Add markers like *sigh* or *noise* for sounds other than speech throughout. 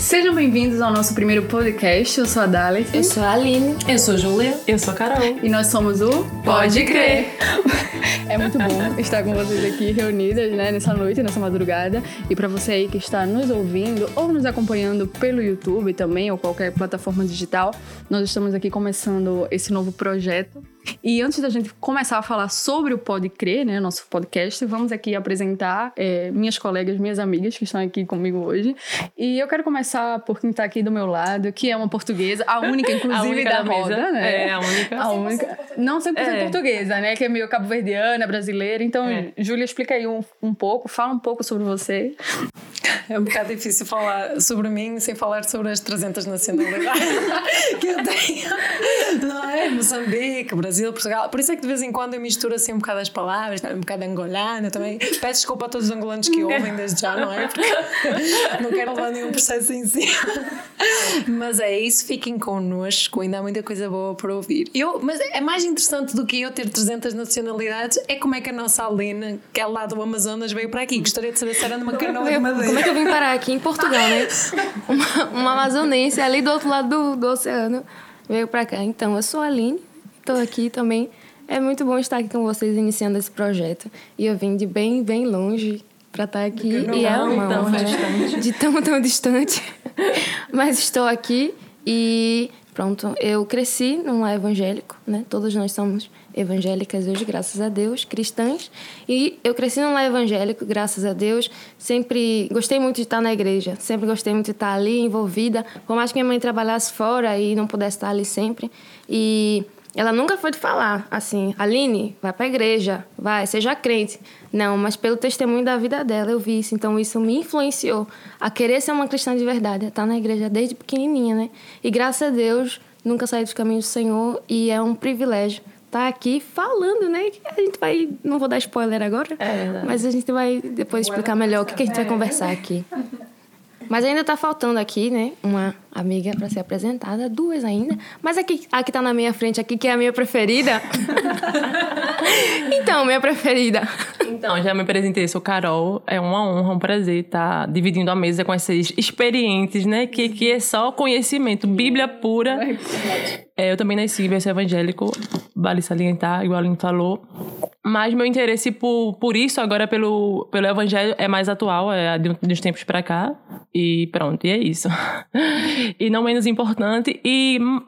Sejam bem-vindos ao nosso primeiro podcast. Eu sou a Dalit. Eu sou a Aline. Eu sou a Júlia. Eu sou a Carol. E nós somos o Pode Crer. *laughs* É muito bom estar com vocês aqui reunidas, né, nessa noite, nessa madrugada. E para você aí que está nos ouvindo ou nos acompanhando pelo YouTube também ou qualquer plataforma digital, nós estamos aqui começando esse novo projeto e antes da gente começar a falar sobre o Pode Crer, né, nosso podcast, vamos aqui apresentar é, minhas colegas, minhas amigas que estão aqui comigo hoje. E eu quero começar por quem está aqui do meu lado, que é uma portuguesa, a única, *laughs* inclusive, a única da, da roda, mesa. né? É, a única. A única. Não 100% É. portuguesa, né? Que é meio cabo-verdiana, brasileira. Então, É. Júlia, explica aí um, um pouco, fala um pouco sobre você. É um bocado difícil falar sobre mim sem falar sobre as 300 nacionalidades *laughs* que eu tenho. Não é? Moçambique, Brasil, Portugal. Por isso é que de vez em quando eu misturo assim um bocado as palavras, um bocado angolano também. Peço desculpa a todos os angolanos que ouvem desde já, não é? Porque *laughs* não quero levar nenhum processo em si. Mas é isso, fiquem connosco, ainda há muita coisa boa para ouvir. Eu, mas é mais interessante do que eu ter 300 nacionalidades é como é que a nossa Aline, que é lá do Amazonas, veio para aqui. Gostaria de saber se era numa canoa de Eu- madeira. como é que eu vim parar aqui em Portugal, né? Uma, uma amazonense ali do outro lado do, do oceano veio pra cá. Então, eu sou a Aline, tô aqui também. É muito bom estar aqui com vocês iniciando esse projeto. E eu vim de bem, bem longe pra estar aqui. e é uma tão honra, né? distante. De tão, tão distante. *laughs* Mas estou aqui e pronto, eu cresci num lar evangélico, né? Todos nós somos evangélicas hoje, graças a Deus, cristãs. E eu cresci num lar evangélico, graças a Deus. Sempre gostei muito de estar na igreja, sempre gostei muito de estar ali envolvida. Por mais que minha mãe trabalhasse fora e não pudesse estar ali sempre. E ela nunca foi de falar assim, Aline, vai pra igreja, vai, seja crente. Não, mas pelo testemunho da vida dela eu vi isso. Então isso me influenciou a querer ser uma cristã de verdade, a estar na igreja desde pequenininha, né? E graças a Deus nunca saí dos caminhos do Senhor e é um privilégio estar aqui falando, né? A gente vai, não vou dar spoiler agora, É mas a gente vai depois explicar melhor o que, que a gente vai conversar aqui. Mas ainda tá faltando aqui, né? Uma amiga para ser apresentada, duas ainda. Mas aqui, a que tá na minha frente aqui, que é a minha preferida. *laughs* então, minha preferida. Então, já me apresentei, sou Carol. É uma honra, um prazer estar dividindo a mesa com esses experientes, né? Que, que é só conhecimento, Bíblia pura. É, eu também nasci berço evangélico, vale salientar, igual a falou. Mas meu interesse por, por isso, agora pelo, pelo evangelho, é mais atual, é de, de uns tempos pra cá. E pronto, e é isso. E não menos importante, e hum,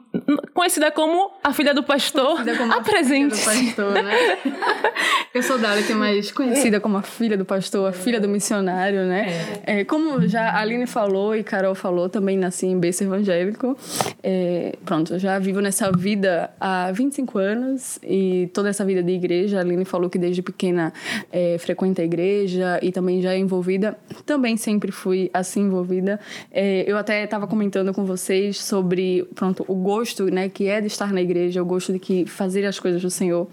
conhecida como a filha do pastor, Conhecida como a filha do pastor, né? *laughs* Eu sou Dalit, mais conhecida como a filha do pastor, a filha do missionário, né? É, como já a Aline falou e Carol falou, também nasci em berço evangélico. É, pronto, eu já vivo nessa vida há 25 anos e toda essa vida de igreja. A Aline falou que desde pequena é, frequenta a igreja e também já é envolvida. Também sempre fui assim envolvida. É, eu até estava comentando com vocês sobre, pronto, o gosto, né, que é de estar na igreja, o gosto de que fazer as coisas do Senhor.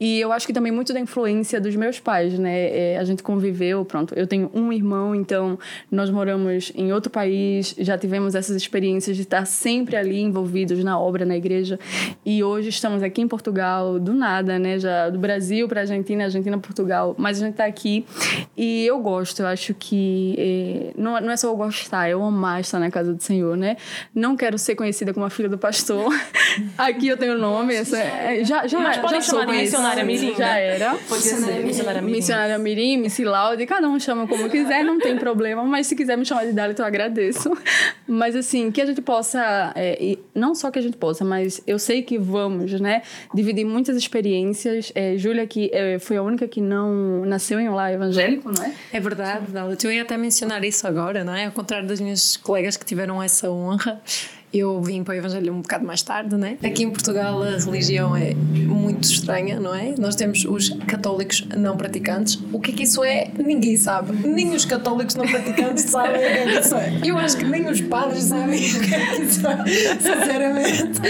E eu acho que também muito da influência dos meus pais, né? É, a gente conviveu, pronto. Eu tenho um irmão, então nós moramos em outro país, já tivemos essas experiências de estar sempre ali envolvidos na obra, na igreja. E hoje estamos aqui em Portugal, do nada, né? Já do Brasil para Argentina, Argentina Portugal, mas a gente está aqui e eu gosto. Eu acho que é, não, não é só eu gostar, eu amar estar na casa do Senhor, né? Não quero ser conhecida como a filha do pastor. *laughs* aqui eu tenho o nome, essa, é, já já Mas podem já sou chamar de missionária Mirim, Já né? era. Pode ser missionária Mirim. Missionária Mirim, Missy Laude, cada um chama como quiser, não tem problema, mas se quiser me chamar de Dalit, eu agradeço. Mas assim, que a gente possa, é, e não só que a gente possa, mas eu sei que vamos, né, dividir muitas experiências. É, Júlia, que é, foi a única que não nasceu em um lar evangélico, não é? É verdade, Dalit. Eu ia até mencionar isso agora, não é? Ao contrário das minhas colegas que tiveram essa honra, eu vim para o Evangelho um bocado mais tarde, não é? Aqui em Portugal a religião é muito estranha, não é? Nós temos os católicos não praticantes. O que é que isso é? Ninguém sabe. Nem os católicos não praticantes *laughs* sabem o que é que isso é. Eu acho que nem os padres sabem o que é que isso é, sinceramente.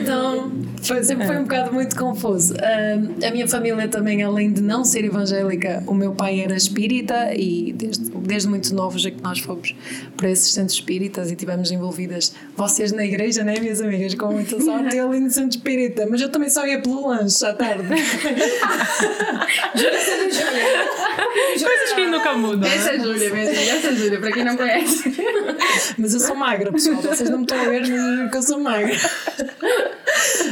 Então, foi, sempre foi um bocado muito confuso. Ah, a minha família também, além de não ser evangélica, o meu pai era espírita e desde, desde muito novos é que nós fomos para esses centros espíritas e tivemos envolvidas vocês na igreja, né, minhas amigas? Com muita sorte, eu no centro espírita, mas eu também só ia pelo lanche à tarde. *laughs* Coisas que nunca muda. Essa é né? Júlia, minha amiga. Essa é Júlia, pra quem não conhece. Mas eu sou magra, pessoal. Vocês não me estão a ver, mas eu juro que eu sou magra.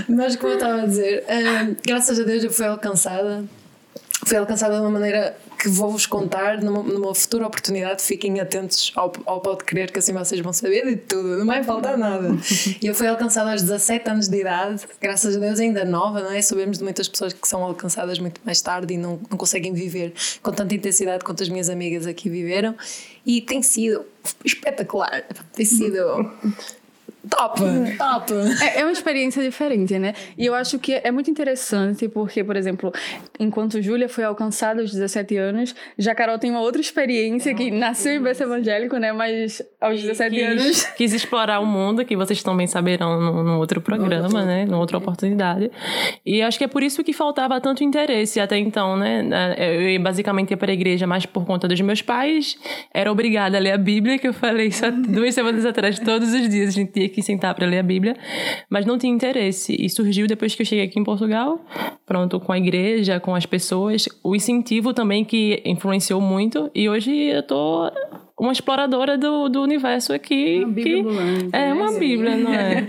Mas como eu estava a dizer, eh, graças a Deus eu fui alcançada. Fui alcançada de uma maneira que vou-vos contar numa, numa futura oportunidade. Fiquem atentos ao, ao Pode Crer, que assim vocês vão saber de tudo, não vai faltar nada. E *laughs* eu fui alcançada aos 17 anos de idade, graças a Deus ainda nova, não é? Sabemos de muitas pessoas que são alcançadas muito mais tarde e não, não conseguem viver com tanta intensidade quanto as minhas amigas aqui viveram. E tem sido espetacular, tem sido top, top. É, é uma experiência diferente, né? E eu acho que é muito interessante porque, por exemplo, enquanto Júlia foi alcançada aos 17 anos, já Carol tem uma outra experiência que nasceu em berço evangélico, né? Mas aos 17 quis, anos... quis explorar o mundo, que vocês também saberão no, no outro programa, né? Numa outra oportunidade. E acho que é por isso que faltava tanto interesse até então, né? Eu basicamente ia para a igreja mais por conta dos meus pais. Era obrigada a ler a Bíblia, que eu falei isso duas semanas atrás, todos os dias a gente tinha que sentar para ler a Bíblia, mas não tinha interesse. E surgiu depois que eu cheguei aqui em Portugal, pronto, com a igreja, com as pessoas, o incentivo também que influenciou muito. E hoje eu tô uma exploradora do, do universo aqui. Uma bíblia que é né? uma Bíblia, não é?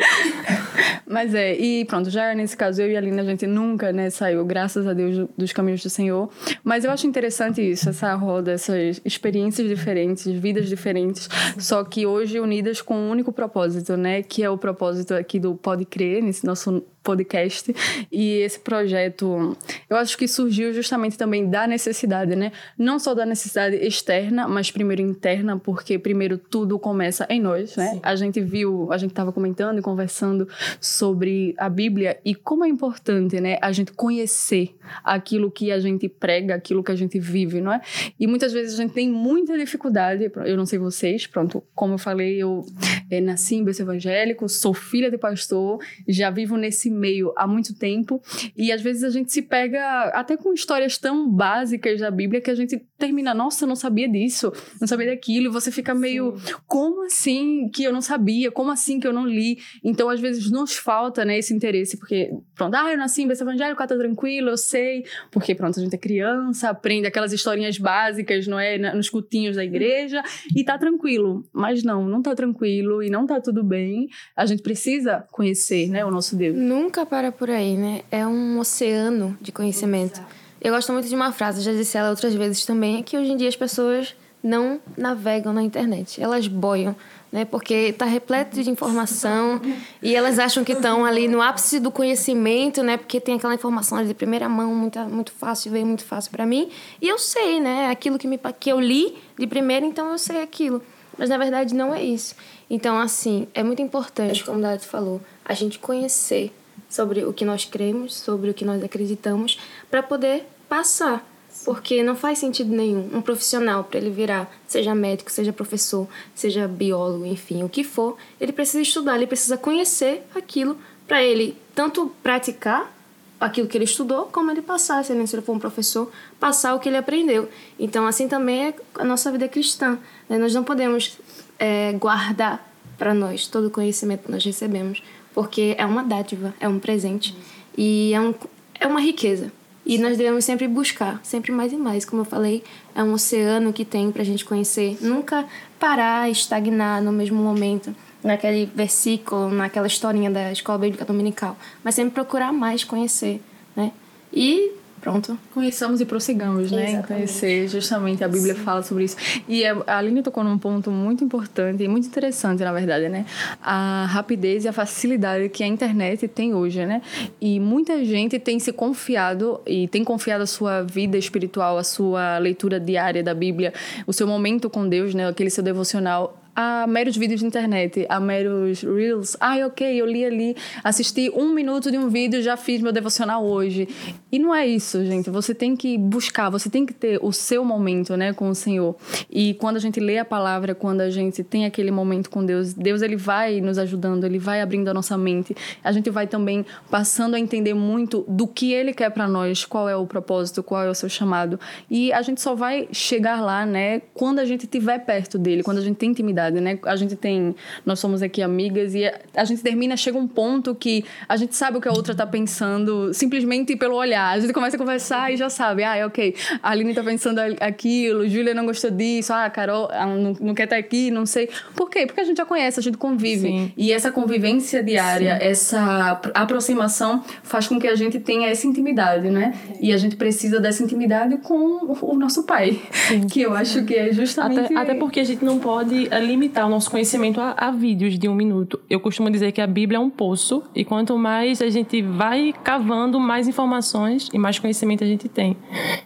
*laughs* Mas é, e pronto, já nesse caso eu e a Lina, a gente nunca, né, saiu, graças a Deus, dos caminhos do Senhor. Mas eu acho interessante isso, essa roda, essas experiências diferentes, vidas diferentes, só que hoje unidas com um único propósito, né, que é o propósito aqui do Pode Crer, nesse nosso podcast. E esse projeto, eu acho que surgiu justamente também da necessidade, né? Não só da necessidade externa, mas primeiro interna, porque primeiro tudo começa em nós, né? A gente viu, a gente estava comentando e conversando sobre a Bíblia e como é importante, né, a gente conhecer aquilo que a gente prega, aquilo que a gente vive, não é? E muitas vezes a gente tem muita dificuldade, eu não sei vocês, pronto, como eu falei, eu é, nasci em berço evangélico, sou filha de pastor, já vivo nesse meio há muito tempo. E às vezes a gente se pega até com histórias tão básicas da Bíblia que a gente termina, nossa, eu não sabia disso, não sabia daquilo, e você fica meio, como assim que eu não sabia, como assim que eu não li? Então às vezes nos falta, né, esse interesse, porque pronto, ah, eu nasci em berço evangélico, tá tranquilo, eu sei, porque pronto, a gente é criança, aprende aquelas historinhas básicas, não é, nos cultinhos da igreja e tá tranquilo, mas não, não tá tranquilo e não tá tudo bem, a gente precisa conhecer, né, o nosso Deus. Nunca para por aí, né? É um oceano de conhecimento. Eu gosto muito de uma frase, já disse ela outras vezes também, é que hoje em dia as pessoas não navegam na internet, elas boiam, né? Porque está repleto de informação e elas acham que estão ali no ápice do conhecimento, né? Porque tem aquela informação de primeira mão, muito, muito fácil, veio muito fácil para mim. E eu sei, né? Aquilo que, me, que eu li de primeira, então eu sei aquilo. Mas na verdade não é isso. Então, assim, é muito importante, como o Dado falou, a gente conhecer sobre o que nós cremos, sobre o que nós acreditamos, para poder passar. Porque não faz sentido nenhum um profissional, para ele virar, seja médico, seja professor, seja biólogo, enfim, o que for, ele precisa estudar, ele precisa conhecer aquilo para ele tanto praticar aquilo que ele estudou, como ele passar, se ele for um professor, passar o que ele aprendeu. Então, assim também é a nossa vida cristã. Né? Nós não podemos é, guardar para nós todo o conhecimento que nós recebemos, porque é uma dádiva, é um presente e é, um, é uma riqueza. E nós devemos sempre buscar, sempre mais e mais. Como eu falei, é um oceano que tem para a gente conhecer. Nunca parar, estagnar no mesmo momento, naquele versículo, naquela historinha da escola bíblica dominical. Mas sempre procurar mais conhecer, né? E pronto. Conheçamos e prossigamos, né? Exatamente. conhecer, justamente, a Bíblia fala sobre isso. E a a Aline tocou num ponto muito importante e muito interessante, na verdade, né? A rapidez e a facilidade que a internet tem hoje, né? E muita gente tem se confiado e tem confiado a sua vida espiritual, a sua leitura diária da Bíblia, o seu momento com Deus, né? Aquele seu devocional a meros vídeos de internet, a meros reels. Ai, ok, eu li ali, assisti um minuto de um vídeo, já fiz meu devocional hoje. E não é isso, gente. Você tem que buscar, você tem que ter o seu momento, né, com o Senhor. E quando a gente lê a palavra, quando a gente tem aquele momento com Deus, Deus ele vai nos ajudando, ele vai abrindo a nossa mente. A gente vai também passando a entender muito do que ele quer para nós, qual é o propósito, qual é o seu chamado. E a gente só vai chegar lá, né, quando a gente estiver perto dele, quando a gente tem intimidade intimidade, né? A gente tem, nós somos aqui amigas e a gente termina, chega um ponto que a gente sabe o que a outra tá pensando simplesmente pelo olhar. A gente começa a conversar e já sabe, ah, é ok, a Aline tá pensando aquilo, Júlia não gostou disso, ah, Carol não, não quer estar tá aqui, não sei. Por quê? Porque a gente já conhece, a gente convive. Sim. E essa convivência diária, Sim. essa aproximação faz com que a gente tenha essa intimidade, né? E a gente precisa dessa intimidade com o nosso pai, Sim. que eu acho que é justamente... Até, até porque a gente não pode eh, limitar o nosso conhecimento a, a vídeos de um minuto. Eu costumo dizer que a Bíblia é um poço e quanto mais a gente vai cavando, mais informações e mais conhecimento a gente tem.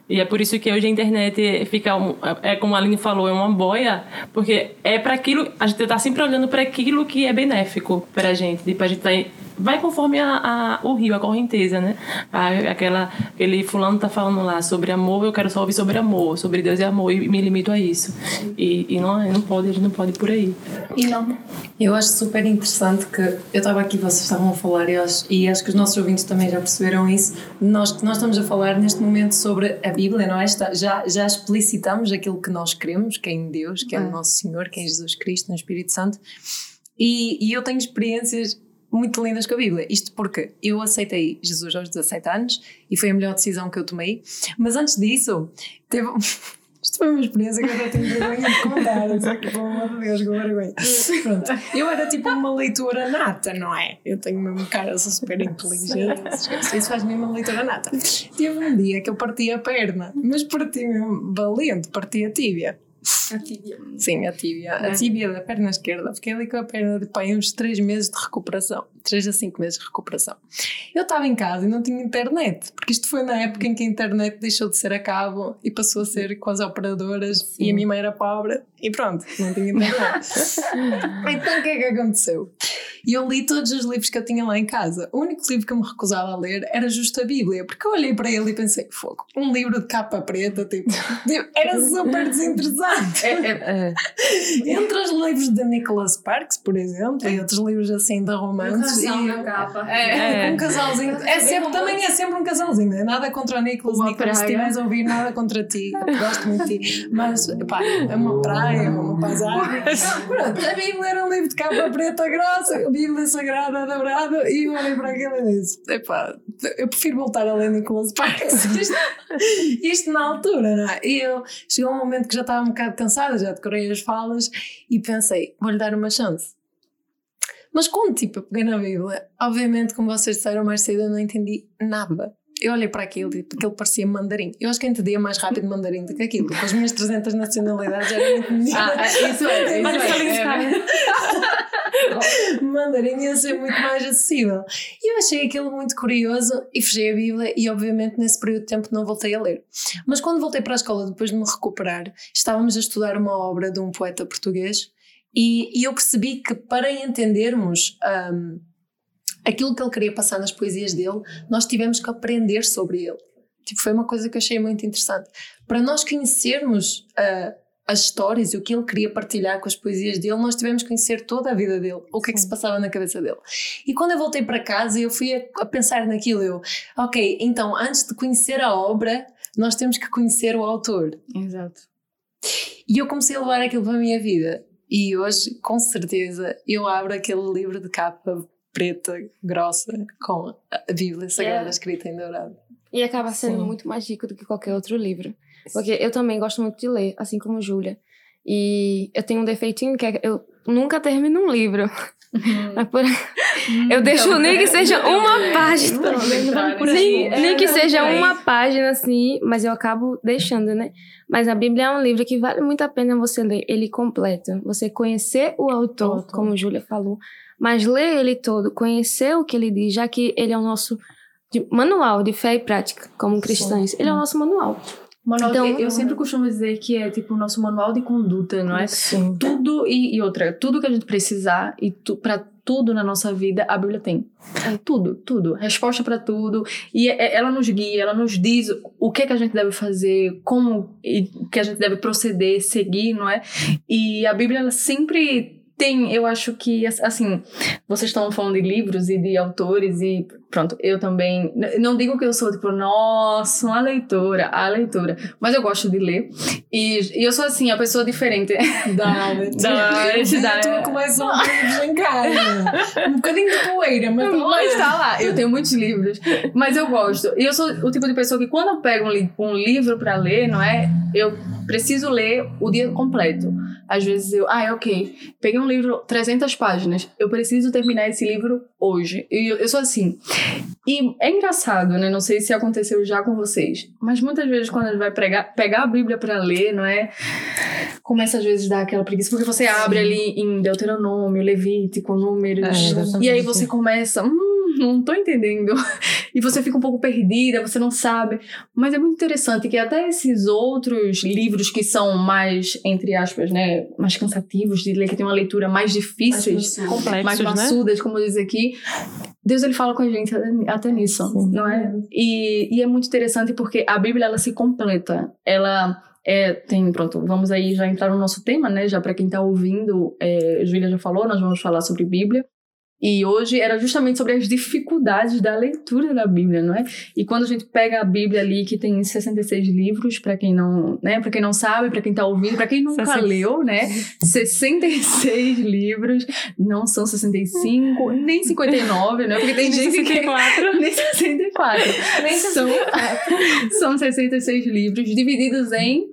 E é por isso que hoje a internet fica, é como a Aline falou, é uma boia, porque é para aquilo, a gente está sempre olhando para aquilo que é benéfico para a gente, para a gente tá vai conforme a, a, o rio, a correnteza, né? A, aquela, aquele fulano tá falando lá sobre amor, eu quero só ouvir sobre amor, sobre Deus e amor, e me limito a isso. E, e não, não pode, a gente não pode ir por aí. E não. Eu acho super interessante que eu estava aqui, vocês estavam a falar, e acho, e acho que os nossos ouvintes também já perceberam isso. Nós, nós estamos a falar neste momento sobre a Bíblia, não é? Já, já explicitamos aquilo que nós queremos, que é em Deus, que é, o nosso Senhor, que é Jesus Cristo, no Espírito Santo. E, e eu tenho experiências muito lindas com a Bíblia. Isto porque eu aceitei Jesus aos 17 anos e foi a melhor decisão que eu tomei. Mas antes disso, teve. *laughs* Isto foi uma experiência que eu já tenho vergonha de contar, só que, pelo amor de Deus, com vergonha. Pronto, eu era tipo uma leitura nata, não é? Eu tenho mesmo cara, sou super inteligente, isso faz-me uma leitura nata. Teve um dia que eu parti a perna, mas parti mesmo valente, parti a tíbia. A tíbia. Sim, a tíbia. É. A tíbia da perna esquerda. Fiquei ali com a perna de pai uns 3 meses de recuperação. 3 a 5 meses de recuperação. Eu estava em casa e não tinha internet, porque isto foi na época em que a internet deixou de ser a cabo e passou a ser com as operadoras Sim. e a minha mãe era pobre e pronto, não tinha internet. *laughs* então o que é que aconteceu? E eu li todos os livros que eu tinha lá em casa. O único livro que eu me recusava a ler era justo a Bíblia, porque eu olhei para ele e pensei, fogo, um livro de capa preta, tipo, era super desinteressante. É, é. *laughs* Entre os livros de Nicholas Sparks, por exemplo, e outros livros assim de romances. Um e, na capa. É, é, um casalzinho. É sempre, também é sempre um casalzinho, é nada contra o Nicholas, uma Nicholas, se estiveres a ouvir, nada contra ti. Gosto muito de ti. Mas, pá, é uma praia, uma paisagem. Pronto, a Bíblia era um livro de capa preta grossa Bíblia Sagrada dobrada e eu olhei para aquilo e disse: Epá, eu prefiro voltar a ler Nicholas Sparks. *laughs* Isto, isto na altura, não é? E eu chegou um momento que já estava um bocado cansada, já decorei as falas e pensei: vou-lhe dar uma chance. Mas quando tipo, eu peguei na Bíblia, obviamente, como vocês disseram mais cedo, eu não entendi nada. Eu olhei para aquilo e aquilo parecia mandarim. Eu acho que entendia mais rápido mandarim do que aquilo. Com as minhas 300 nacionalidades era muito ah, é, isso é, isso é. é. *laughs* mandarim ia ser muito mais acessível. E eu achei aquilo muito curioso e fechei a Bíblia e obviamente nesse período de tempo não voltei a ler. Mas quando voltei para a escola depois de me recuperar, estávamos a estudar uma obra de um poeta português e, e eu percebi que para entendermos um, aquilo que ele queria passar nas poesias dele, nós tivemos que aprender sobre ele. Tipo, foi uma coisa que eu achei muito interessante. Para nós conhecermos uh, as histórias e o que ele queria partilhar com as poesias dele, nós tivemos que conhecer toda a vida dele, o que é que se passava na cabeça dele. E quando eu voltei para casa, eu fui a, a pensar naquilo, eu, ok, então antes de conhecer a obra, nós temos que conhecer o autor. Exato. E eu comecei a levar aquilo para a minha vida. E hoje, com certeza, eu abro aquele livro de capa preta, grossa, com a Bíblia Sagrada é. escrita em dourado. E acaba sendo Sim. muito mais rico do que qualquer outro livro. Porque eu também gosto muito de ler, assim como Júlia. E eu tenho um defeitinho que é eu nunca termino um livro. *laughs* Uhum. Por... *laughs* Hum, eu deixo então, nem que seja uma página. Nem, nem que seja uma página, assim, mas eu acabo deixando, né? Mas a Bíblia é um livro que vale muito a pena você ler ele completo. Você conhecer o autor, como Júlia falou, mas ler ele todo, conhecer o que ele diz, já que ele é o nosso manual de fé e prática como cristãos. Ele é o nosso manual. Manual então, eu sempre costumo dizer que é tipo o nosso manual de conduta, não é? Sim. Tudo e, e outra, tudo que a gente precisar e tu, para tudo na nossa vida a Bíblia tem. É. Tudo, tudo, resposta para tudo e é, ela nos guia, ela nos diz o que é que a gente deve fazer, como e que a gente deve proceder, seguir, não é? E a Bíblia ela sempre tem, eu acho que assim, vocês estão falando de livros e de autores e pronto, eu também. Não digo que eu sou, tipo, nossa, uma leitora, a leitora. Mas eu gosto de ler. E, e eu sou, assim, a pessoa diferente. Da, *laughs* da, Tu começa um livro em casa. Um bocadinho de poeira, mas tá. Mas tá lá, eu tenho muitos livros. Mas eu gosto. E eu sou o tipo de pessoa que quando eu pego um, li um livro pra ler, não é? Eu preciso ler o dia completo. Às vezes eu, ah, ok, peguei um livro, 300 páginas, eu preciso terminar esse livro hoje. E eu, eu sou assim. E é engraçado, né? Não sei se aconteceu já com vocês, mas muitas vezes quando a gente vai pregar, pegar a Bíblia para ler, não é? Começa às vezes a dar aquela preguiça, porque você abre ali em Deuteronômio, Levítico, Números, É, e aí você começa, hum, não tô entendendo. *laughs* E você fica um pouco perdida, você não sabe. Mas é muito interessante que até esses outros livros que são mais, entre aspas, né, mais cansativos de ler, que tem uma leitura mais difíceis, mais Complexos, né? maçudas, como diz aqui, Deus ele fala com a gente até- nisso, não é? E, e é muito interessante porque a Bíblia ela se completa. Ela é, tem, pronto, vamos aí já entrar no nosso tema, né? Já para quem tá ouvindo, é, Júlia já falou, nós vamos falar sobre Bíblia. E hoje era justamente sobre as dificuldades da leitura da Bíblia, não é? E quando a gente pega a Bíblia ali, que tem 66 livros, para quem não, né, para quem não sabe, para quem tá ouvindo, para quem nunca 60. leu, né? 66 livros, não são 65, nem 59, né? Porque tem gente que 64. *laughs* nem 64. Nem são, *laughs* são 66 livros divididos em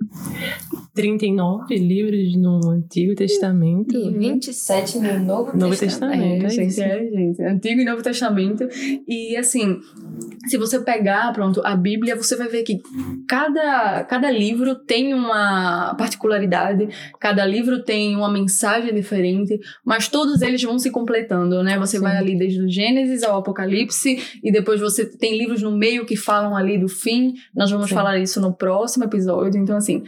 39 livros no Antigo Testamento. E 27 no Novo, Novo Testamento. Testamento. É, é gente, é, gente. Antigo e Novo Testamento. E assim, se você pegar, pronto, a Bíblia, você vai ver que cada, cada livro tem uma particularidade, cada livro tem uma mensagem diferente, mas todos eles vão se completando, né? Você vai ali desde o Gênesis ao Apocalipse, e depois você tem livros no meio que falam ali do fim. Nós vamos Sim. falar isso no próximo episódio. Então, assim,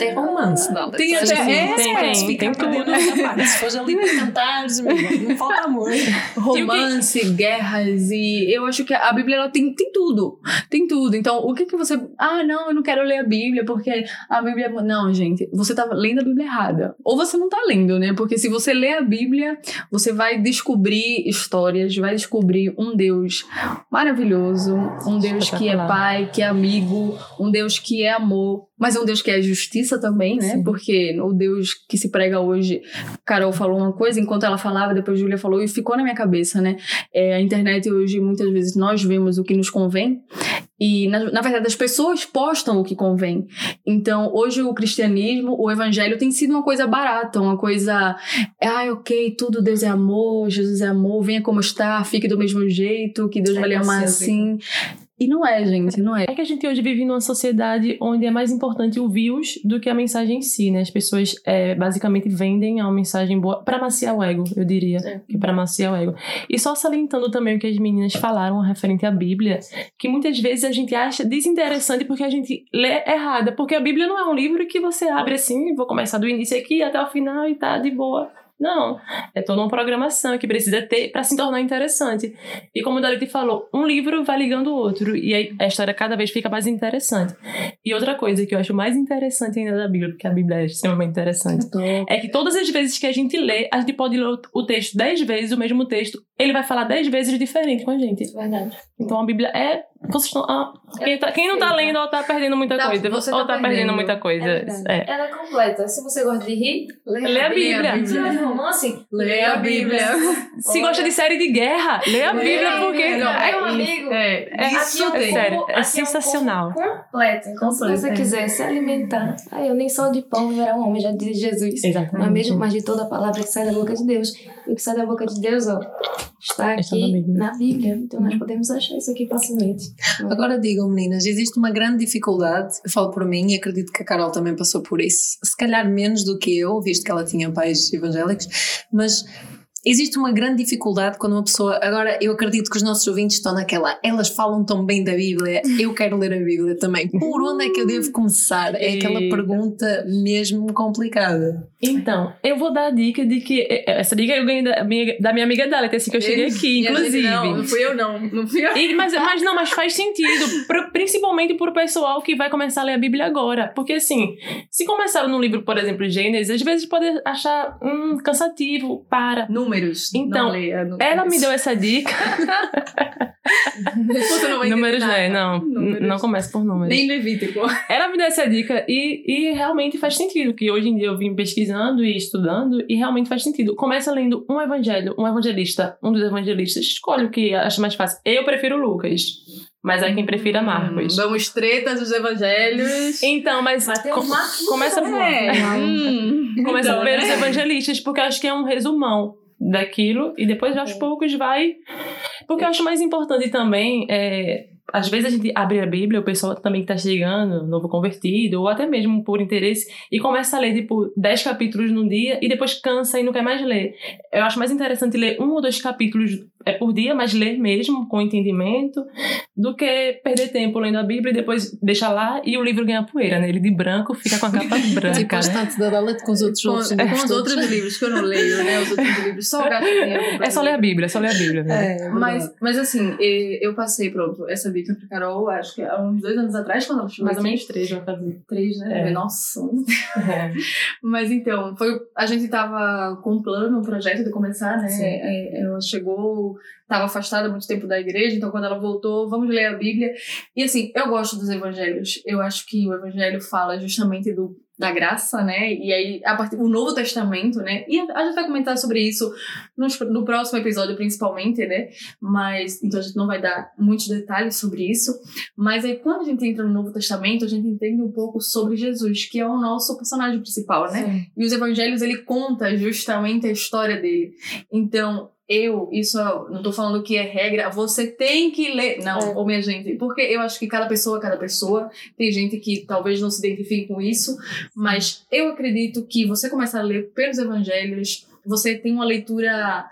Tem até romance, não. Tem até- é, tem, tem, tem, tudo. *laughs* Nessa parte. Se fores ali para cantares, não falta amor. *laughs* romance, guerras e eu acho que a Bíblia ela tem, tem tudo. Tem tudo. Então, o que que você, ah, não, eu não quero ler a Bíblia porque a Bíblia não, gente, você tá lendo a Bíblia errada. Ou você não tá lendo, né? Porque se você lê a Bíblia, você vai descobrir histórias, vai descobrir um Deus maravilhoso, um Deus que é pai, que é amigo, um Deus que é amor, mas é um Deus que é justiça também, né? Sim. Porque o Deus que se prega hoje Carol falou uma coisa, enquanto ela falava, depois Júlia falou, e ficou na minha cabeça, né? É, a internet hoje, muitas vezes, nós vemos o que nos convém, e, na, na verdade, as pessoas postam o que convém. Então, hoje, o cristianismo, o evangelho, tem sido uma coisa barata, uma coisa. Ah, ok, tudo Deus é amor, Jesus é amor, venha como está, fique do mesmo jeito, que Deus É vai lhe amar assim. E não é, gente, não é. É que a gente hoje vive numa sociedade onde é mais importante o views do que a mensagem em si, né? As pessoas é, basicamente vendem uma mensagem boa para maciar o ego, eu diria. É. Que para maciar o ego. E só salientando também o que as meninas falaram referente à Bíblia, que muitas vezes a gente acha desinteressante porque a gente lê errada. Porque a Bíblia não é um livro que você abre assim, vou começar do início aqui até o final e tá de boa. Não, é toda uma programação que precisa ter para se tornar interessante. E como o Dalite falou, um livro vai ligando o outro e aí a história cada vez fica mais interessante. E outra coisa que eu acho mais interessante ainda da Bíblia, porque a Bíblia é extremamente interessante, é que todas as vezes que a gente lê, a gente pode ler o- o texto dez vezes, o mesmo texto, ele vai falar dez vezes diferente com a gente. Verdade. Então a Bíblia é. Vocês estão, ah, quem, tá- quem não tá lendo ou tá perdendo muita Tá, coisa. você ou tá tá perdendo, perdendo. muita coisa. É. É. Ela é completa. Se você gosta de rir, Lê a Bíblia. Se gosta de romance, Lê a Bíblia. Se gosta de série de guerra, lê a Lê Bíblia, porque. Bíblia. Meu é amigo, É, É, isso Aqui é sério, é um sensacional. completo. Então, se Completo, você é. quiser se alimentar, aí eu nem só de pão viverá um homem, já diz Jesus. Exatamente. É mesmo? Mas de toda a palavra que sai da boca de Deus. E o que sai da boca de Deus, ó, está Está aqui na Bíblia. na Bíblia. Então nós podemos achar isso aqui facilmente. Agora digam, meninas, existe uma grande dificuldade, eu falo por mim e acredito que a Carol também passou por isso, se calhar menos do que eu, visto que ela tinha pais evangélicos, mas existe uma grande dificuldade quando uma pessoa. Agora, eu acredito que os nossos ouvintes estão naquela, elas falam tão bem da Bíblia, eu quero ler a Bíblia também. Por onde é que eu devo começar? É aquela pergunta mesmo complicada. Então, eu vou dar a dica de que. eh, Essa dica eu ganhei da minha, da minha amiga Dália, assim que eu cheguei aqui, inclusive. Não, não fui eu, não. Não fui eu. E- mas, mas não, mas faz sentido, principalmente pro pessoal que vai começar a ler a Bíblia agora. Porque assim, se começaram no livro, por exemplo, Gênesis, às vezes pode achar hum, cansativo, para. Números. Então, não leia números. Ela me deu essa dica. *laughs* Você não números, né? Não, Números. não começa por números. Nem Levítico. *laughs* Ela me deu essa dica e, e realmente faz sentido, que hoje em dia eu vim pesquisando e estudando e realmente faz sentido. Começa lendo um evangelho, um evangelista, um dos evangelistas, escolhe o que acha mais fácil. Eu prefiro Lucas, mas há quem prefira Marcos. Vamos tretas dos evangelhos. Então, mas Mateus, co- Marcos, começa por... É. Hum. Começa Então, ver né? os evangelistas, porque eu acho que é um resumão daquilo e depois aos poucos vai. Porque eu acho mais importante também. É, às vezes a gente abre a Bíblia, o pessoal também que tá chegando, novo convertido, ou até mesmo por interesse, e começa a ler, tipo, 10 capítulos num dia e depois cansa e não quer mais ler. Eu acho mais interessante ler um ou dois capítulos é, por dia, mas ler mesmo, com entendimento, do que perder tempo lendo a Bíblia e depois deixar lá e o livro ganha poeira, né? Ele de branco fica com a capa *laughs* branca. Tipo, né? bastante da leite com os outros Com, outros com livros os todos. outros livros que eu não leio, né? Os outros livros só gasto É só ler a. Bíblia, é só ler a Bíblia. Né? É, Mas, mas assim, eu passei, pronto, essa dica pra Carol, acho que há uns dois anos atrás, quando ela chegou Mais ou menos três vai fazer. Três, né? É. Nossa. *laughs* Mas então, foi, a gente tava com um plano, um projeto de começar, né? Sim. É, ela chegou, tava afastada há muito tempo da igreja, então quando ela voltou, vamos ler a Bíblia. E assim, eu gosto dos evangelhos. Eu acho que o evangelho fala justamente do da graça, né? E aí, a partir do Novo Testamento, né? E a, gente vai comentar sobre isso nos- no, próximo episódio, principalmente, né? Mas, então a gente não vai dar muitos detalhes sobre isso. Mas aí, quando a gente entra no Novo Testamento, a gente entende um pouco sobre Jesus, que é o nosso personagem principal, né? Sim. E os evangelhos, ele conta justamente a história dele. Então, eu, isso eu não tô falando que é regra, você tem que ler. Não, É. ô minha gente, porque eu acho que cada pessoa, cada pessoa, tem gente que talvez não se identifique com isso, mas eu acredito que você começa a ler pelos evangelhos, você tem uma leitura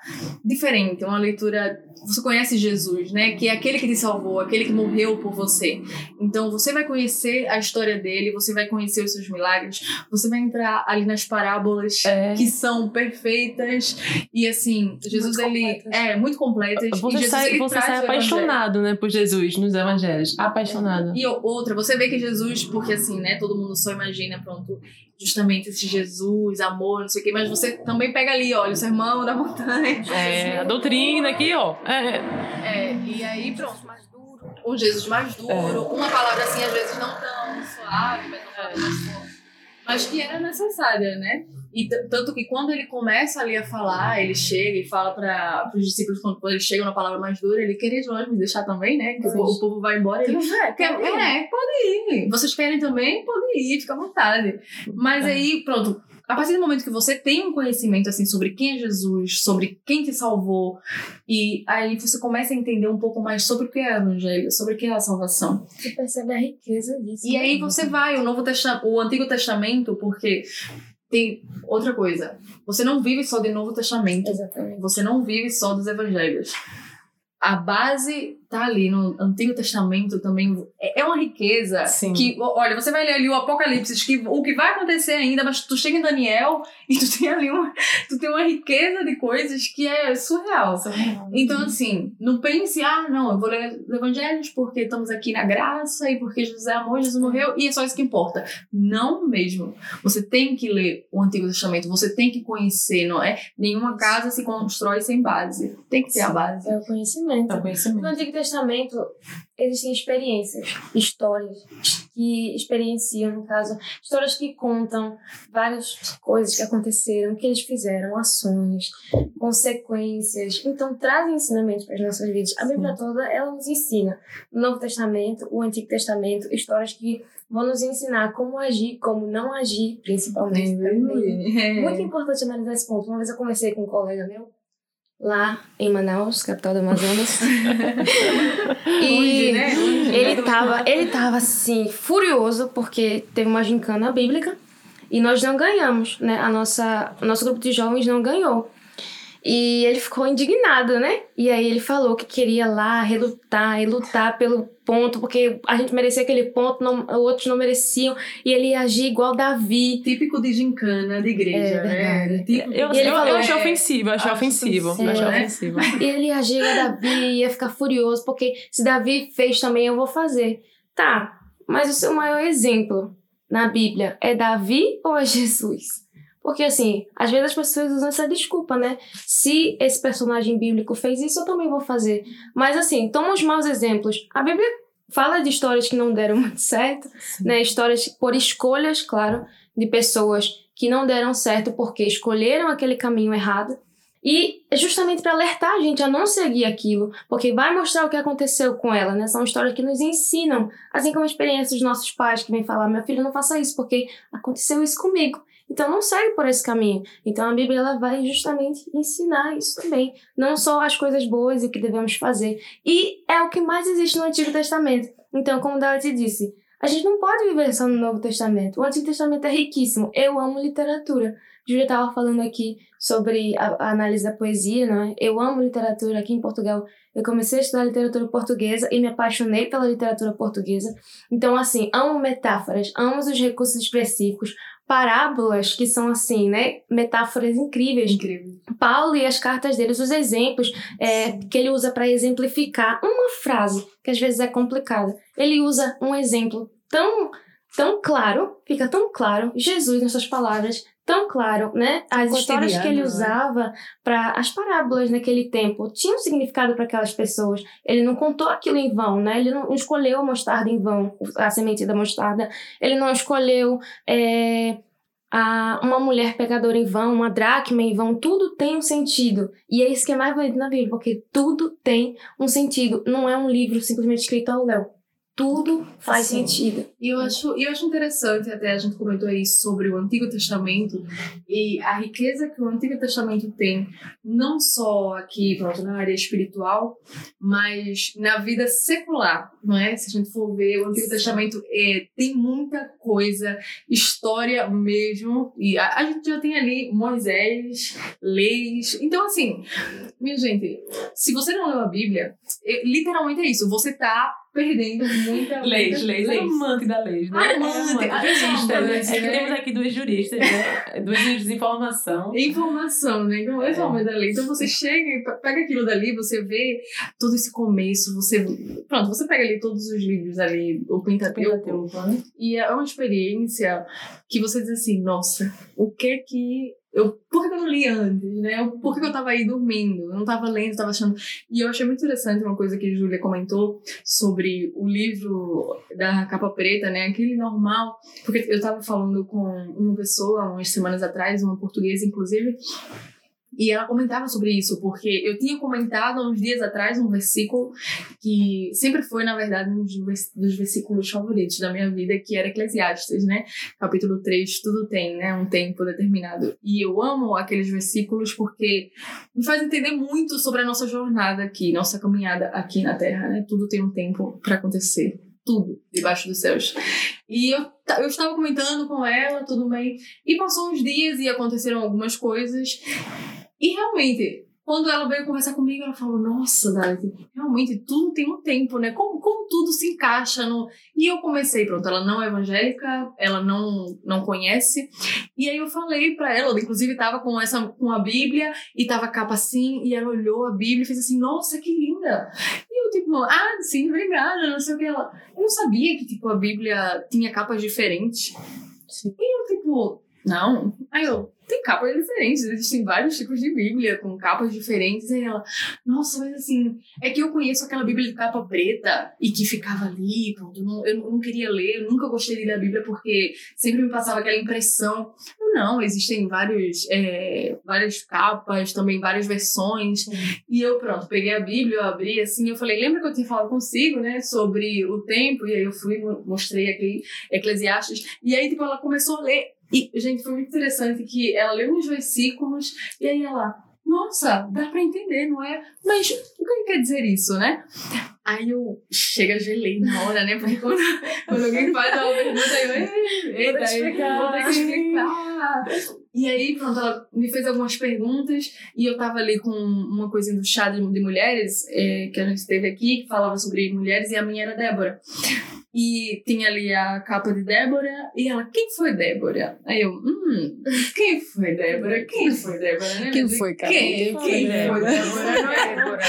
diferente, uma leitura. Você conhece Jesus, né? Que é aquele que te salvou, aquele que morreu por você. Então você vai conhecer a história dele, você vai conhecer os seus milagres, você vai entrar ali nas parábolas É. que são perfeitas e assim, Jesus Muito ele completas. é muito completas. Você Jesus, sai, você sai apaixonado, né, por Jesus nos evangelhos. Apaixonado. E outra, você vê que Jesus, porque assim, né, todo mundo só imagina, pronto, justamente esse Jesus, amor, não sei o quê, mas você também pega ali, olha, o sermão da montanha. É, a doutrina aqui, ó. É, É, e aí, pronto, mais duro. Um Jesus mais duro, uma palavra assim, às vezes não tão suave, mas mais forte. Mas que era necessária, né? E tanto que quando ele começa ali a falar, ele chega e fala para os discípulos, quando eles chegam na palavra mais dura, ele queria de longe me deixar também, né? Que o, o povo vai embora. Ele, É, Quer- é, pode ir. Vocês querem também? Pode ir, fica à vontade. Mas aí, pronto. A partir do momento que você tem um conhecimento assim sobre quem é Jesus, sobre quem te salvou, e aí você começa a entender um pouco mais sobre o que é o evangelho, sobre o que é a salvação. Você percebe a riqueza disso. E né? aí você vai, o Novo Testamento, o Antigo Testamento, porque tem outra coisa. Você não vive só do Novo Testamento. Exatamente. Você não vive só dos evangelhos. A base tá ali no Antigo Testamento também. É é uma riqueza Sim. que, olha, você vai ler ali o Apocalipse, que, o que vai acontecer ainda, mas tu chega em Daniel *laughs* e tu tem ali uma, tu tem uma riqueza de coisas que é surreal. Então, assim, não pense, ah, não, eu vou ler os evangelhos porque estamos aqui na graça e porque Jesus é amor, Jesus morreu e é só isso que importa. Não mesmo. Você tem que ler o Antigo Testamento, você tem que conhecer, não é? Nenhuma casa se constrói sem base. Tem que ter a base. É o conhecimento. é o conhecimento. Testamento existem experiências, histórias que experienciam, no caso, histórias que contam várias coisas que aconteceram, que eles fizeram, ações, consequências. Então trazem ensinamentos para as nossas vidas. A Bíblia toda ela nos ensina. No Novo Testamento, o Antigo Testamento, histórias que vão nos ensinar como agir, como não agir, principalmente. também. Muito importante analisar esse ponto. Uma vez eu conversei com um colega meu, lá em Manaus, capital do Amazonas. *laughs* E né? Ele tava, ele tava assim, furioso, porque teve uma gincana bíblica e nós não ganhamos, né? A nossa, o nosso grupo de jovens não ganhou. E ele ficou indignado, né? E aí ele falou que queria lá relutar e lutar pelo ponto, porque a gente merecia aquele ponto, não, outros não mereciam, e ele ia agir igual Davi. Típico de gincana de igreja, É né? Típico- Eu, E ele eu, falou, eu achei é, ofensivo, eu achei ofensivo. eu achei né? ofensivo. E ele ia agir igual Davi, ia ficar furioso, porque se Davi fez também, eu vou fazer. Tá, mas o seu maior exemplo na Bíblia é Davi ou é Jesus? Porque, assim, às vezes as pessoas usam essa desculpa, né? Se esse personagem bíblico fez isso, eu também vou fazer. Mas, assim, toma os maus exemplos. A Bíblia fala de histórias que não deram *laughs* muito certo, Sim. né? Histórias por escolhas, claro, de pessoas que não deram certo porque escolheram aquele caminho errado. E é justamente para alertar a gente a não seguir aquilo, porque vai mostrar o que aconteceu com ela, né? São histórias que nos ensinam, assim como a experiência dos nossos pais que vêm falar: meu filho, não faça isso, porque aconteceu isso comigo. Então não segue por esse caminho. Então a Bíblia ela vai justamente ensinar isso também, não só as coisas boas e o que devemos fazer. E é o que mais existe no Antigo Testamento. Então, como Dalit disse, a gente não pode viver só no Novo Testamento. O Antigo Testamento é riquíssimo. Eu amo literatura. Júlia estava falando aqui sobre a, a, análise da poesia, né? Eu amo literatura aqui em Portugal. Eu comecei a estudar literatura portuguesa e me apaixonei pela literatura portuguesa. Então, assim, amo metáforas, amo os recursos expressivos, parábolas que são assim, né, metáforas incríveis. Incrível. Paulo e as cartas dele, os exemplos é, que ele usa para exemplificar uma frase que às vezes é complicada. Ele usa um exemplo tão tão claro, fica tão claro Jesus nas suas palavras, tão claro, né? As histórias que ele né? usava para as parábolas naquele tempo tinham um significado para aquelas pessoas. Ele não contou aquilo em vão, né? Ele não escolheu a mostarda em vão, a semente da mostarda. Ele não escolheu é, a, uma mulher pecadora em vão, uma dracma em vão. Tudo tem um sentido. E é isso que é mais bonito na Bíblia, porque tudo tem um sentido. Não é um livro simplesmente escrito ao léu tudo faz Sim. sentido. E eu acho, eu acho interessante, até a gente comentou isso sobre o Antigo Testamento e a riqueza que o Antigo Testamento tem, não só aqui, pronto, na área espiritual, mas na vida secular, não é? Se a gente for ver, o Antigo Sim. Testamento é, tem muita coisa, história mesmo, e a, a gente já tem ali Moisés, leis. Então, assim, minha gente, se você não leu a Bíblia, é, literalmente é isso, você tá perdendo muita leis, leis, leis. amante da lei, né? Amante, é, jurista, né? É que temos aqui duas juristas, né? Duas de informação. Informação, né? Então, é amante da lei. Então você chega e pega aquilo dali, você vê todo esse começo, você. Pronto, você pega ali todos os livros ali, o Pentateuco, né? e é uma experiência que você diz assim, nossa, o que que eu, por que eu não li antes, né? Eu, por que eu tava aí dormindo? Eu não tava lendo, tava achando. E eu achei muito interessante uma coisa que a Júlia comentou sobre o livro da capa preta, né? Aquele normal. Porque eu tava falando com uma pessoa umas semanas atrás, uma portuguesa, inclusive, e ela comentava sobre isso, porque eu tinha comentado uns dias atrás um versículo que sempre foi, na verdade, um dos versículos favoritos da minha vida, que era Eclesiastes, né? Capítulo 3, tudo tem, né? Um tempo determinado. E eu amo aqueles versículos porque me faz entender muito sobre a nossa jornada aqui, nossa caminhada aqui na Terra, né? Tudo tem um tempo para acontecer tudo debaixo dos céus. E eu, eu estava comentando com ela, tudo bem. E passou uns dias e aconteceram algumas coisas. E realmente, quando ela veio conversar comigo, ela falou: Nossa, Davi, realmente tudo tem um tempo, né? Como, como tudo se encaixa no. E eu comecei, pronto, ela não é evangélica, ela não, não conhece. E aí eu falei para ela, ela inclusive estava com, essa, com a Bíblia e tava a capa assim, e ela olhou a Bíblia e fez assim: Nossa, que linda! E eu, tipo, ah, sim, obrigada, não sei o que. Ela, eu não sabia que, tipo, a Bíblia tinha capas diferentes. Sim. E eu, tipo, não. Aí eu, tem capas diferentes, existem vários tipos de Bíblia com capas diferentes. Aí ela, nossa, mas assim, é que eu conheço aquela Bíblia de capa preta e que ficava ali, pronto, não, eu não queria ler, eu nunca gostei de ler a Bíblia porque sempre me passava aquela impressão. Não, existem vários, é, várias capas, também várias versões. E eu, pronto, peguei a Bíblia, eu abri assim, eu falei, lembra que eu tinha falado consigo, né, sobre o tempo? E aí eu fui, mostrei aqui Eclesiastes. E aí, tipo, ela começou a ler e, gente, foi muito interessante que ela leu uns versículos e aí ela, nossa, dá pra entender, não é? Mas o que quer dizer isso, né? Aí eu chega, gelei na hora, né? Porque quando, quando alguém faz uma pergunta, eu, eita, vou explicar, vou ter que explicar. E aí, pronto, ela me fez algumas perguntas e eu tava ali com uma coisinha do chá de, de mulheres é, que a gente teve aqui, que falava sobre mulheres, e a minha era Débora. E tinha ali a capa de Débora e ela, quem foi Débora? Aí eu, hum, quem foi Débora? Quem foi Débora? Né? Quem foi, cara? Quem, quem foi Débora? É Débora.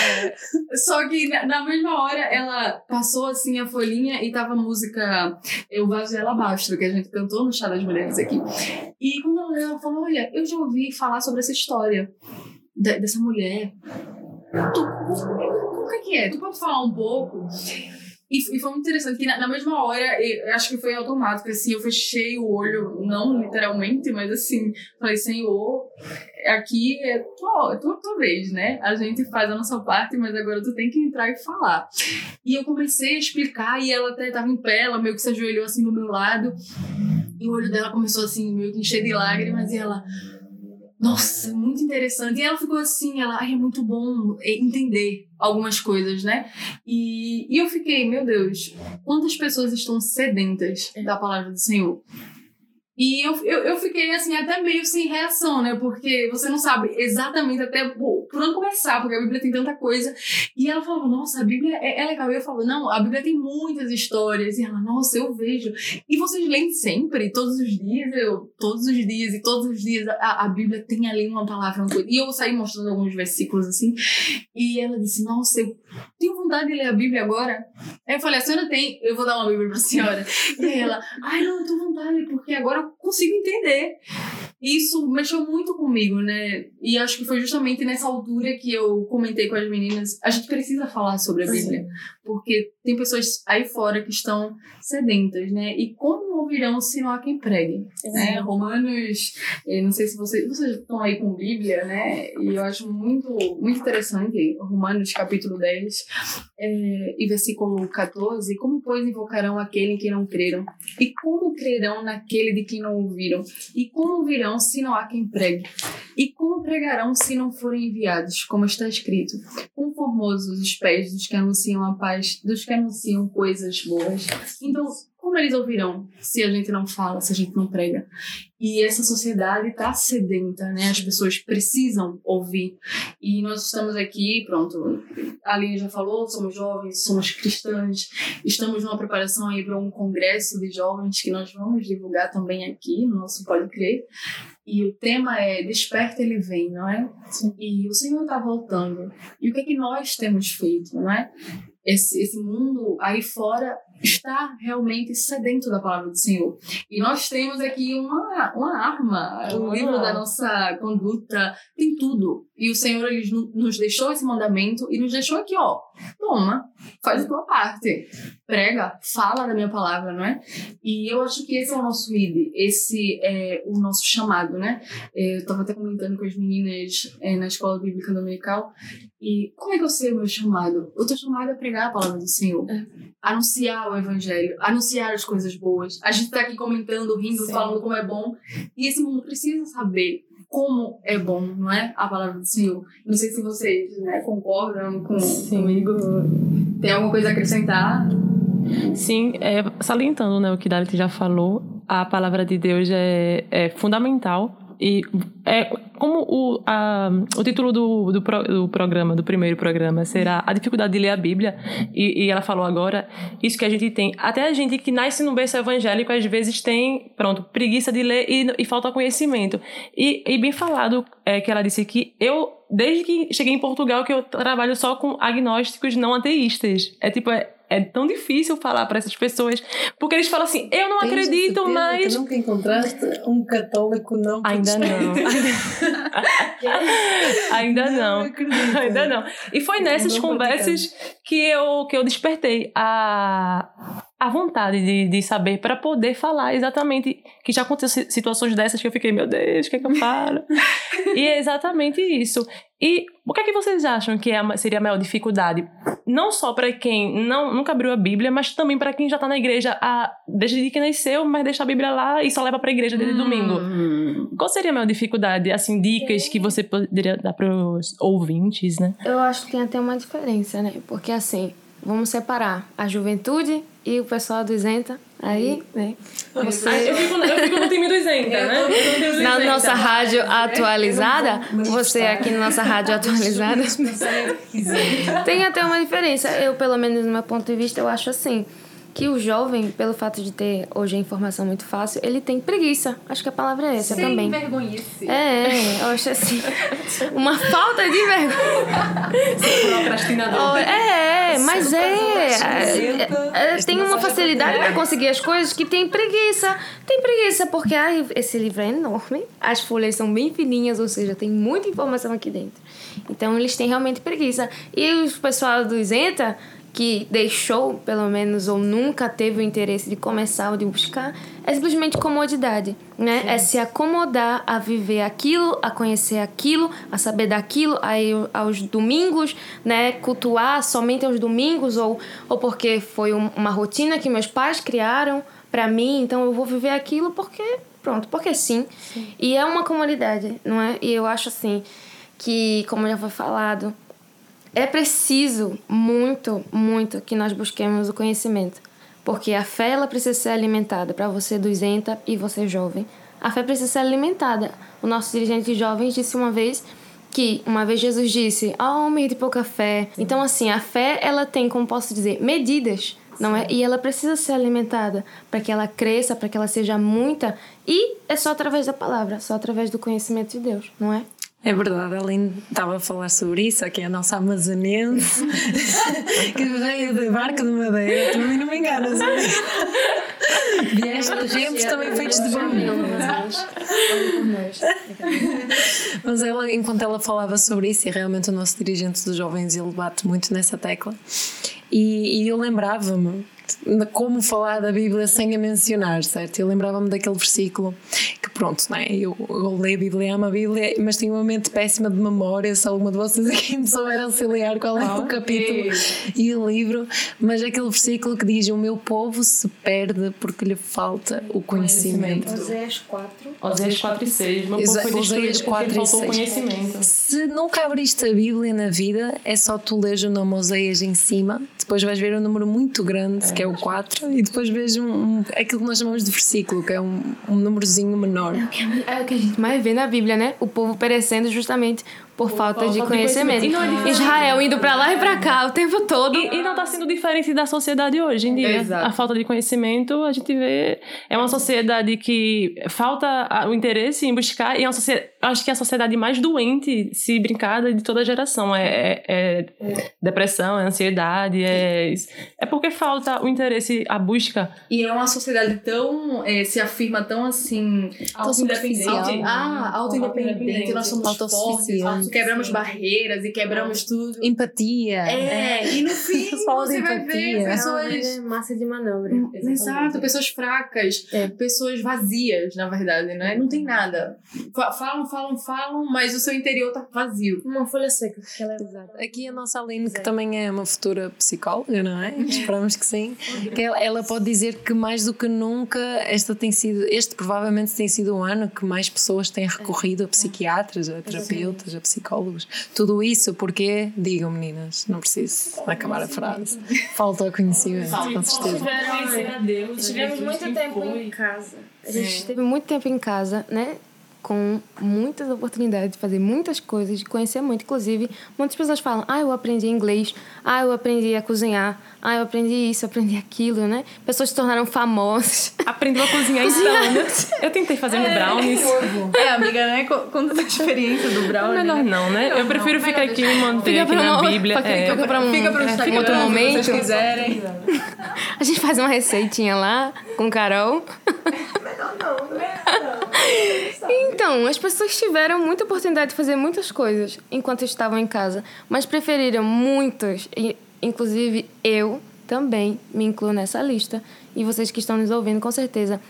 Só que na, na, mesma hora ela passou assim a folhinha e tava a música Eu Vaso Ela Abaixo, que a gente cantou no Chá das Mulheres aqui. E quando ela leu, ela falou: Olha, eu já ouvi falar sobre essa história de- dessa mulher. Tu, como é que é? Tu pode falar um pouco? E, e foi muito interessante que na, na mesma hora, eu acho que foi automático, assim, eu fechei o olho, não literalmente, mas assim, falei, Senhor, aqui é tua, é tua, tua vez, né? A gente faz a nossa parte, mas agora tu tem que entrar e falar. E eu comecei a explicar, e ela até tava em pé, ela meio que se ajoelhou assim do meu lado, e o olho dela começou assim, meio que encher de lágrimas, e ela. Nossa, muito interessante. E ela ficou assim, ela, ai, é muito bom entender algumas coisas, né? E, e eu fiquei, meu Deus, quantas pessoas estão sedentas da palavra do Senhor? E eu, eu, eu fiquei assim, até meio sem reação, né? Porque você não sabe exatamente até por, onde começar, porque a Bíblia tem tanta coisa. E ela falava, nossa, a Bíblia é, é legal. E eu falo, não, a Bíblia tem muitas histórias. E ela, nossa, eu vejo. E vocês leem sempre, todos os dias, eu, todos os dias, e todos os dias a, a Bíblia tem ali uma palavra, uma coisa. E eu saí mostrando alguns versículos assim. E ela disse, nossa, eu tenho vontade de ler a Bíblia agora. Aí eu falei, a senhora tem, eu vou dar uma Bíblia pra senhora. E aí ela, ai, não, eu tô vontade, porque agora eu consigo entender. Isso mexeu muito comigo, né? E acho que foi justamente nessa altura que eu comentei com as meninas. A gente precisa falar sobre a Bíblia, porque tem pessoas aí fora que estão sedentas, né? E como ouvirão se não há quem pregue? Né? Romanos, eh, não sei se vocês, vocês estão aí com Bíblia, né? E eu acho muito, muito interessante, Romanos capítulo 10, eh, e versículo 14, como pois invocarão aquele em quem não creram? E como crerão naquele de quem não ouviram? E como ouvirão se não há quem pregue? E como pregarão se não forem enviados? Como está escrito: Quão formosos os pés dos que anunciam a paz, dos que anunciam coisas boas. Então, como eles ouvirão se a gente não fala, se a gente não prega? E essa sociedade está sedenta, né? As pessoas precisam ouvir. E nós estamos aqui, pronto, a Aline já falou, somos jovens, somos cristãs, estamos numa preparação aí para um congresso de jovens que nós vamos divulgar também aqui no nosso Pode Crer. E o tema é Desperta, Ele Vem, não é? E o Senhor está voltando. E o que é que nós temos feito, não é? Esse, esse mundo aí fora está realmente sedento da palavra do Senhor. E nós temos aqui uma, uma arma, o livro da nossa conduta, tem tudo. E o Senhor ele no- nos deixou esse mandamento e nos deixou aqui, ó. Toma, faz a tua parte. Prega, fala da minha palavra, não é? E eu acho que esse é o nosso ID, esse é o nosso chamado, né? Eu estava até comentando com as meninas eh, na escola bíblica dominical. E como é que eu sei o meu chamado? O teu chamado é pregar a palavra do Senhor. Anunciar o evangelho, anunciar as coisas boas. A gente tá aqui comentando, rindo, Sim. falando como é bom. E esse mundo precisa saber como é bom, não é? A palavra do Senhor. Não sei se vocês né, concordam com, comigo. Tem alguma coisa a acrescentar? Sim, é, salientando né, o que Dalit já falou, a palavra de Deus é, é fundamental. E é como o, a, o título do, do, pro- do programa, do primeiro programa, será A Dificuldade de Ler a Bíblia. E, e ela falou agora, isso que a gente tem. Até a gente que nasce num berço evangélico, às vezes tem, pronto, preguiça de ler e, e falta conhecimento. E, e bem falado é, que ela disse que eu, desde que cheguei em Portugal, que eu trabalho só com agnósticos não ateístas. É tipo, é, é tão difícil falar para essas pessoas, porque eles falam assim, eu não Tens acredito. Que nunca encontraste um católico não Ainda não. *laughs* Ainda não. acredito. Ainda não. E foi nessas Não conversas que eu, que eu despertei a, a vontade de, de saber para poder falar exatamente. Que já aconteceu si- situações dessas que eu fiquei, meu Deus, o que é que eu falo? *laughs* e é exatamente isso. E o que é que vocês acham que é seria a maior dificuldade? Não só para quem não, nunca abriu a Bíblia, mas também para quem já está na igreja a, desde que nasceu, mas deixa a Bíblia lá e só leva para a igreja desde domingo. Hum. Qual seria a maior dificuldade? Assim, dicas que você poderia dar para os ouvintes, né? Eu acho que tem até uma diferença, né? Porque assim, vamos separar a juventude e o pessoal do isenta. Aí, né? Você... eu, fico, eu fico no time do isenta, né? Na nossa rádio atualizada, você aqui na nossa rádio atualizada, tem até uma diferença. Eu, pelo menos, do meu ponto de vista, eu acho assim, que o jovem, pelo fato de ter hoje a informação muito fácil, ele tem preguiça. Acho que a palavra é essa Sem também. vergonhice. É, é, eu acho assim. *laughs* Uma falta de vergonha. Procrastinador. Oh, É, é, mas é. é, é, Tem uma facilidade para conseguir as coisas que tem preguiça. Tem preguiça porque ai, esse livro é enorme, as folhas são bem fininhas, ou seja, tem muita informação aqui dentro. Então eles têm realmente preguiça. E o pessoal do Isenta, que deixou, pelo menos, ou nunca teve o interesse de começar ou de buscar, é simplesmente comodidade, né? É se acomodar a viver aquilo, a conhecer aquilo, a saber daquilo, aí aos domingos, né? Cultuar somente aos domingos, ou, ou porque foi um- uma rotina que meus pais criaram para mim, então eu vou viver aquilo porque, pronto, porque sim. E é uma comunidade, não é? E eu acho assim que, como já foi falado, é preciso muito, muito que nós busquemos o conhecimento. Porque a fé ela precisa ser alimentada para você do isenta e você jovem. A fé precisa ser alimentada. O nosso dirigente de jovens disse uma vez que uma vez Jesus disse: "Ó homem de pouca fé". Então assim, a fé ela tem, como posso dizer, medidas, não é? E ela precisa ser alimentada para que ela cresça, para que ela seja muita, e é só através da palavra, só através do conhecimento de Deus, não é? É verdade, a Aline estava a falar sobre isso, aqui é a nossa amazonense *laughs* que veio de barco de madeira, também não me enganas. Vieste de tempos também feitos de bambu. Mas ela, enquanto ela falava sobre isso, e realmente o nosso dirigente dos jovens ele bate muito nessa tecla, e, e eu lembrava-me como falar da Bíblia sem a mencionar, certo? Eu lembrava-me daquele versículo que, pronto, não é? eu, eu leio a Bíblia, amo a Bíblia, mas tenho uma mente péssima de memória. Se alguma de vocês aqui me souber auxiliar qual é o capítulo e o livro, mas aquele versículo que diz: O meu povo se perde porque lhe falta o conhecimento. Oséias 4. Oséias 4 e 6. Meu povo foi destruído 4 porque e faltou 6. conhecimento. Se nunca abriste a Bíblia na vida, é só tu leres o nome Oséias em cima, depois vais ver um número muito grande, que é o 4, e depois vês um, um- aquilo que nós chamamos de versículo, que é um, um númerozinho menor. É o que a gente mais vê na Bíblia, né? O povo perecendo justamente por falta, de falta de conhecimento. conhecimento. E não é. Israel indo pra lá e pra cá o tempo todo. E, e não está sendo diferente da sociedade hoje em dia. Exato. A falta de conhecimento, a gente vê. É uma sociedade que falta a- o interesse em buscar, e é uma sociedade, acho que é a sociedade mais doente, se brincada, de toda a geração. É, é- é depressão, é ansiedade, é. É porque falta o interesse, a busca. E é uma sociedade tão. eh, se afirma tão assim. Autossuficiente. Auto- Ah, auto-independente. Nós somos fortes, Quebramos barreiras e quebramos tudo. Empatia. É, e no fim *laughs* você vai ver pessoas. massa de manobra. Exato, pessoas fracas, É. pessoas vazias, na verdade, né? Não tem nada. Fa- Falam, falam, falam, mas o seu interior tá vazio. Uma folha seca. Que ela é... Aqui a nossa Aline, que também é uma futura psicóloga, não é? *laughs* Esperamos que sim. Que ela, ela pode dizer que mais do que nunca, esta tem sido, este provavelmente tem sido o ano que mais pessoas têm recorrido a psiquiatras, a terapeutas, a psicólogos. Tudo isso porque, digam meninas, não preciso acabar a frase. Falta o conhecimento, com certeza. Tivemos muito tempo em casa. A gente teve muito tempo em casa, né? Com muitas oportunidades de fazer muitas coisas, de conhecer muito. Inclusive, muitas pessoas falam: ah, eu aprendi inglês, ah, eu aprendi a cozinhar, ah, eu aprendi isso, aprendi aquilo, né? Pessoas se tornaram famosas. Aprendeu a cozinhar *laughs* então. Eu tentei fazer um brownies. É, amiga, né? Co- Conta a experiência do Brown. Melhor não, né? Eu prefiro ficar aqui e manter Fica aqui pra na uma- Bíblia. fica- é. fica pra um- Fica é, Instagram, outro se momento. vocês quiserem. *laughs* A gente faz uma receitinha lá com Carol. *laughs* Então, as pessoas tiveram muita oportunidade de fazer muitas coisas enquanto estavam em casa, mas preferiram muitas, inclusive eu também me incluo nessa lista, e vocês que estão nos ouvindo com certeza.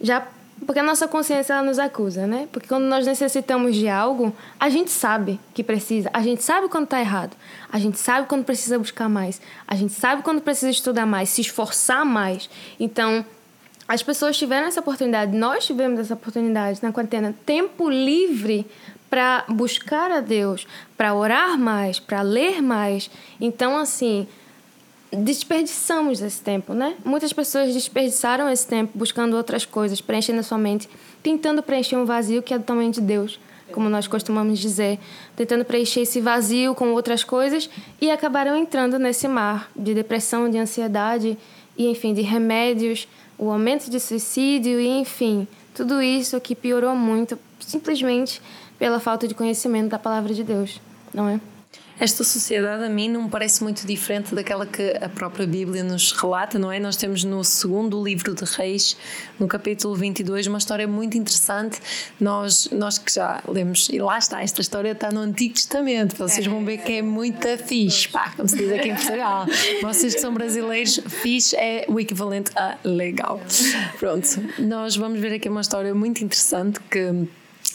Já porque a nossa consciência ela nos acusa, né? Porque quando nós necessitamos de algo, a gente sabe que precisa, a gente sabe quando está errado, a gente sabe quando precisa buscar mais, a gente sabe quando precisa estudar mais, se esforçar mais. Então, as pessoas tiveram essa oportunidade, nós tivemos essa oportunidade na quarentena, tempo livre para buscar a Deus, para orar mais, para ler mais. Então, assim, desperdiçamos esse tempo, né? Muitas pessoas desperdiçaram esse tempo buscando outras coisas, preenchendo a sua mente, tentando preencher um vazio que é do tamanho de Deus, como nós costumamos dizer, tentando preencher esse vazio com outras coisas e acabaram entrando nesse mar de depressão, de ansiedade e enfim, de remédios, o aumento de suicídio e enfim, tudo isso que piorou muito simplesmente pela falta de conhecimento da palavra de Deus, não é? Esta sociedade a mim não me parece muito diferente daquela que a própria Bíblia nos relata, não é? Nós temos no segundo livro de Reis, no capítulo 22, uma história muito interessante. Nós, nós que já lemos, e lá está, esta história está no Antigo Testamento, vocês vão ver que é muito fixe, pá, como se diz aqui em Portugal. Vocês que são brasileiros, fixe é o equivalente a legal. Pronto, nós vamos ver aqui uma história muito interessante que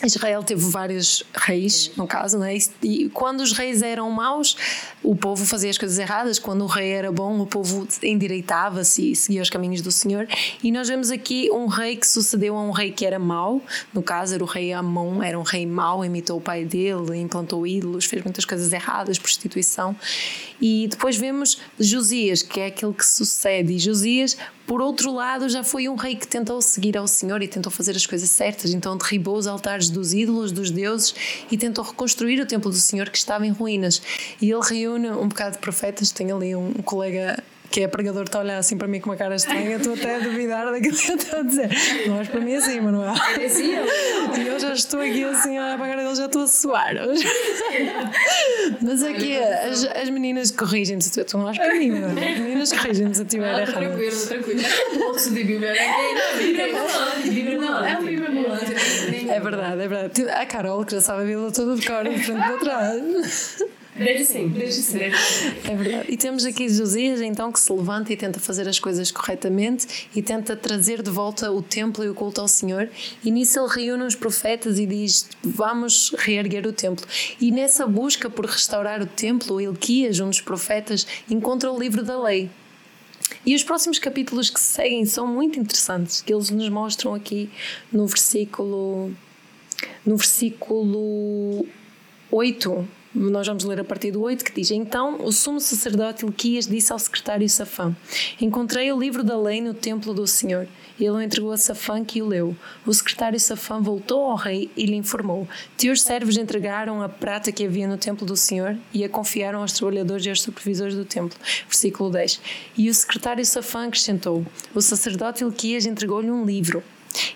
Israel teve vários reis, no caso, né? e quando os reis eram maus, o povo fazia as coisas erradas, quando o rei era bom, o povo endireitava-se e seguia os caminhos do Senhor. E nós vemos aqui um rei que sucedeu a um rei que era mau, no caso era o rei Amon, era um rei mau, imitou o pai dele, implantou ídolos, fez muitas coisas erradas, prostituição. E depois vemos Josias, que é aquele que sucede, e Josias por outro lado, já foi um rei que tentou seguir ao Senhor e tentou fazer as coisas certas, então derribou os altares dos ídolos, dos deuses e tentou reconstruir o templo do Senhor que estava em ruínas. E ele reúne um bocado de profetas, tem ali um colega que é pregador, está a olhar assim para mim com uma cara estranha, estou até a duvidar daquilo que eu estou a dizer. Não és para mim assim, Manuel. E eu já estou aqui assim, a apagar dele, já estou a suar. Mas aqui as, as meninas corrigem-me se tu não és para mim, Manuel. As meninas corrigem-me se eu estiver errado. Tranquilo, tranquilo. O curso de Bíblia é Bíblia não, é um Bíblia. É verdade, é verdade. A Carol, que já sabe a Bíblia toda de cor, de frente para trás. Desde sempre. Desde sempre. É verdade. E temos aqui Josias, então, que se levanta e tenta fazer as coisas corretamente e tenta trazer de volta o templo e o culto ao Senhor. E nisso ele reúne os profetas e diz: Vamos reerguer o templo. E nessa busca por restaurar o templo, Elquias, um dos profetas, encontra o livro da lei. E os próximos capítulos que seguem são muito interessantes, que eles nos mostram aqui no versículo no versículo 8 nós vamos ler a partir do 8 que diz: Então o sumo sacerdote Ilquias disse ao secretário Safã: Encontrei o livro da lei no templo do Senhor. Ele o entregou a Safã que o leu. O secretário Safã voltou ao rei e lhe informou: Teus servos entregaram a prata que havia no templo do Senhor e a confiaram aos trabalhadores e aos supervisores do templo. Versículo 10. E o secretário Safã acrescentou: O sacerdote Ilquias entregou-lhe um livro.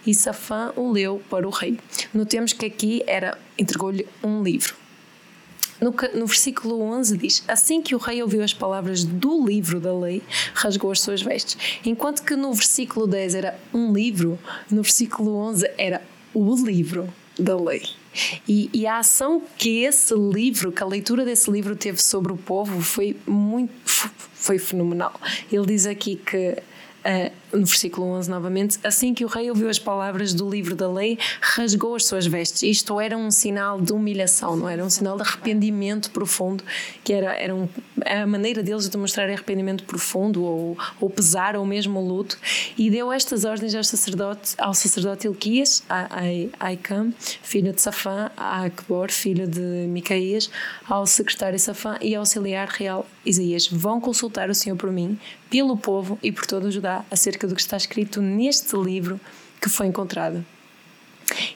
E Safã o leu para o rei. Notemos que aqui era entregou-lhe um livro. No, no, versículo 11 diz: Assim que o rei ouviu as palavras do livro da lei, rasgou as suas vestes. Enquanto que no versículo 10 era um livro, no versículo 11 era o livro da lei. E, e, a ação que esse livro, que a leitura desse livro teve sobre o povo foi muito foi fenomenal. Ele diz aqui que Uh, no versículo 11 novamente, assim que o rei ouviu as palavras do livro da lei, rasgou as suas vestes. Isto era um sinal de humilhação, não era um sinal de arrependimento profundo, que era, era um, a maneira deles de mostrar arrependimento profundo ou, ou pesar ou mesmo luto. E deu estas ordens ao sacerdote, ao sacerdote Ilquias, a, a Aicam, filho de Safã, a Akbor, filho de Micaías, ao secretário Safã e ao auxiliar real Isaías: Vão consultar o Senhor por mim, pelo povo e por todo o Judá acerca do que está escrito neste livro que foi encontrado.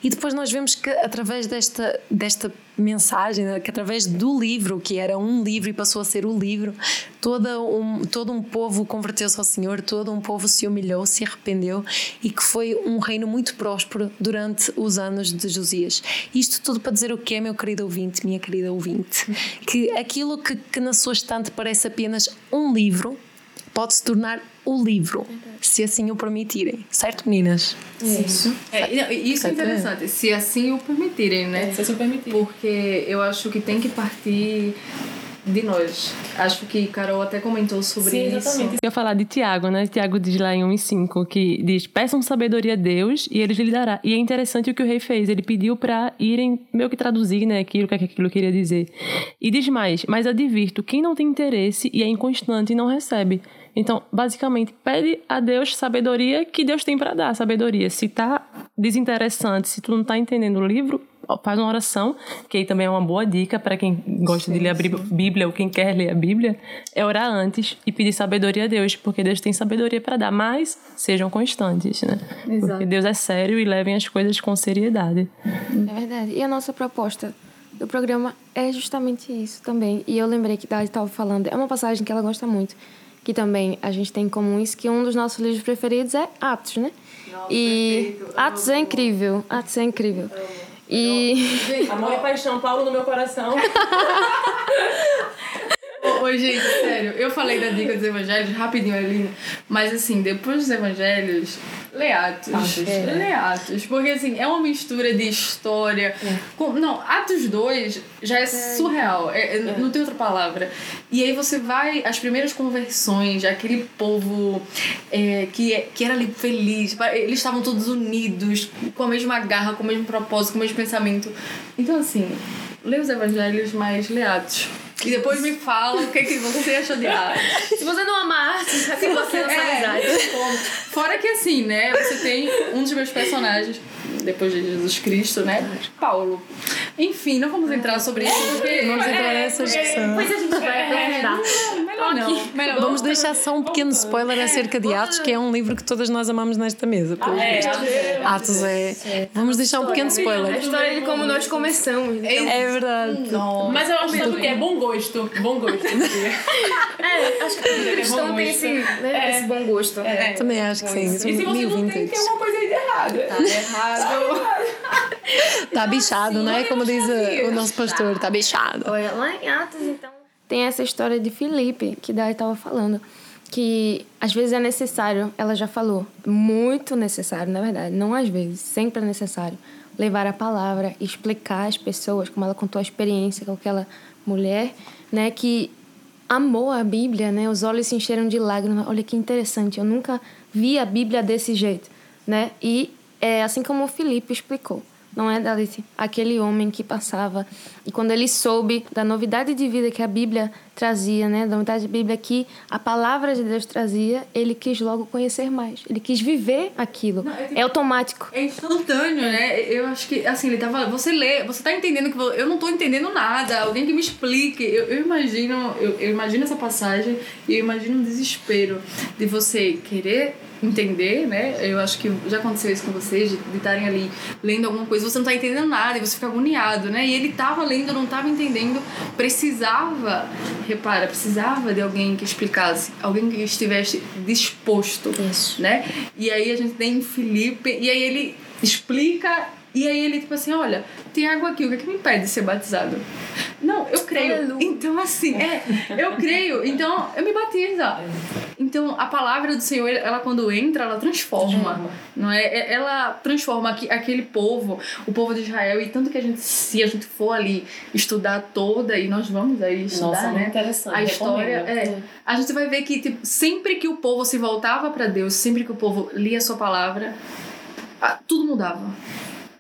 E depois nós vemos que através desta, desta mensagem, que através do livro, que era um livro e passou a ser o livro, todo um, todo um povo converteu-se ao Senhor, todo um povo se humilhou, se arrependeu e que foi um reino muito próspero durante os anos de Josias. Isto tudo para dizer o que é, meu querido ouvinte, minha querida ouvinte, que aquilo que, que na sua estante parece apenas um livro pode se tornar o livro, se assim o permitirem. Certo, meninas? Isso. É, isso é interessante, se assim o permitirem, né? É, se assim o permitirem. Porque eu acho que tem que partir de nós. Acho que Carol até comentou sobre Sim, exatamente. isso. Eu ia falar de Tiago, né? Tiago diz lá em 1,5 que diz: peçam sabedoria a Deus e ele lhe dará. E é interessante o que o rei fez. Ele pediu para irem meio que traduzir, né? Aquilo que aquilo queria dizer. E diz mais: mas advirto, quem não tem interesse e é inconstante não recebe. Então, basicamente, pede a Deus sabedoria que Deus tem para dar, sabedoria. Se tá desinteressante, se tu não tá entendendo o livro, faz uma oração, que aí também é uma boa dica para quem gosta sim, de ler a Bíblia ou quem quer ler a Bíblia, é orar antes e pedir sabedoria a Deus, porque Deus tem sabedoria para dar, mas sejam constantes, né? Exato. Porque Deus é sério e levem as coisas com seriedade. É verdade. E a nossa proposta do programa é justamente isso também. E eu lembrei que Dali estava falando, é uma passagem que ela gosta muito, que também a gente tem em comum isso, que um dos nossos livros preferidos é Atos, né? e Atos é incrível, Atos é incrível. E *laughs* Amor e paixão, Paulo no meu coração. *laughs* Ô, gente, sério, eu falei da dica dos evangelhos rapidinho ali, mas assim, depois dos evangelhos, lê Atos. Lê Atos. Porque assim, é uma mistura de história. Com, não, Atos 2 já é surreal. É, é, Não tem outra palavra. E aí você vai, as primeiras conversões, aquele povo é, que, é- que era ali feliz, eles estavam todos unidos, com a mesma garra, com o mesmo propósito, com o mesmo pensamento. Então, assim, lê os evangelhos, mas lê Atos. E depois me fala o que, que você achou de Atos. *laughs* se você não ama arte, sabe você nossa É, amizade. Fora que assim, né? Você tem um dos meus personagens, depois de Jesus Cristo, né? Paulo. Enfim, não vamos entrar sobre isso, porque. Vamos entrar nessa discussão. Depois a gente vai aprofundar. Melhor não. Melhor Vamos deixar só um pequeno spoiler acerca de Atos, que é um livro que todas nós amamos nesta mesa. pelos vistos. Atos é. Vamos deixar um pequeno A spoiler. história de como nós começamos. Então, É verdade. Mas eu acho que é bom gosto. Bom gosto. *laughs* é, acho que todo cristão tem esse, né, esse bom gosto. Também acho que sim. E se você não tem, vintage. tem alguma coisa aí de errada. Tá errado. Está bichado, não é? Como diz o nosso pastor, está bichado. Olha, lá em Atos, então, tem essa história de Filipe, que Dai estava falando, que às vezes é necessário, ela já falou, muito necessário, na verdade, não às vezes, sempre é necessário, levar a palavra, explicar às pessoas, como ela contou a experiência com aquela mulher, né, que amou a Bíblia, né, os olhos se encheram de lágrimas, olha que interessante, eu nunca vi a Bíblia desse jeito, né, e é assim como o Filipe explicou, não é, Dalice? Aquele homem que passava. E quando ele soube da novidade de vida que a Bíblia trazia, né? Da novidade da Bíblia que a palavra de Deus trazia, ele quis logo conhecer mais. Ele quis viver aquilo. É automático. É instantâneo, né? Eu acho que, assim, ele tava. Você lê, você tá entendendo que. Eu não tô entendendo nada. Alguém que me explique. Eu, eu imagino, eu, eu imagino essa passagem e eu imagino o desespero de você querer entender, né? Eu acho que já aconteceu isso com vocês, de estarem ali lendo alguma coisa, você não tá entendendo nada e você fica agoniado, né? E ele tava lendo, não tava entendendo, precisava, repara, precisava de alguém que explicasse, alguém que estivesse disposto, Isso. né? E aí a gente tem Felipe, e aí ele explica, e aí ele, tipo assim, olha, tem água aqui, o que, é que me impede de ser batizado? Não, eu creio. Aleluia. Então, assim, é, eu creio, então eu me batiza. Então, a palavra do Senhor, ela quando entra, ela transforma, não é? É- Ela transforma aquele povo, o povo de Israel, e tanto que a gente, se a gente for ali estudar toda, e nós vamos aí estudar, Nossa, né? interessante. A história, é, a gente vai ver que tipo, sempre que o povo se voltava para Deus, sempre que o povo lia a sua palavra, tudo mudava.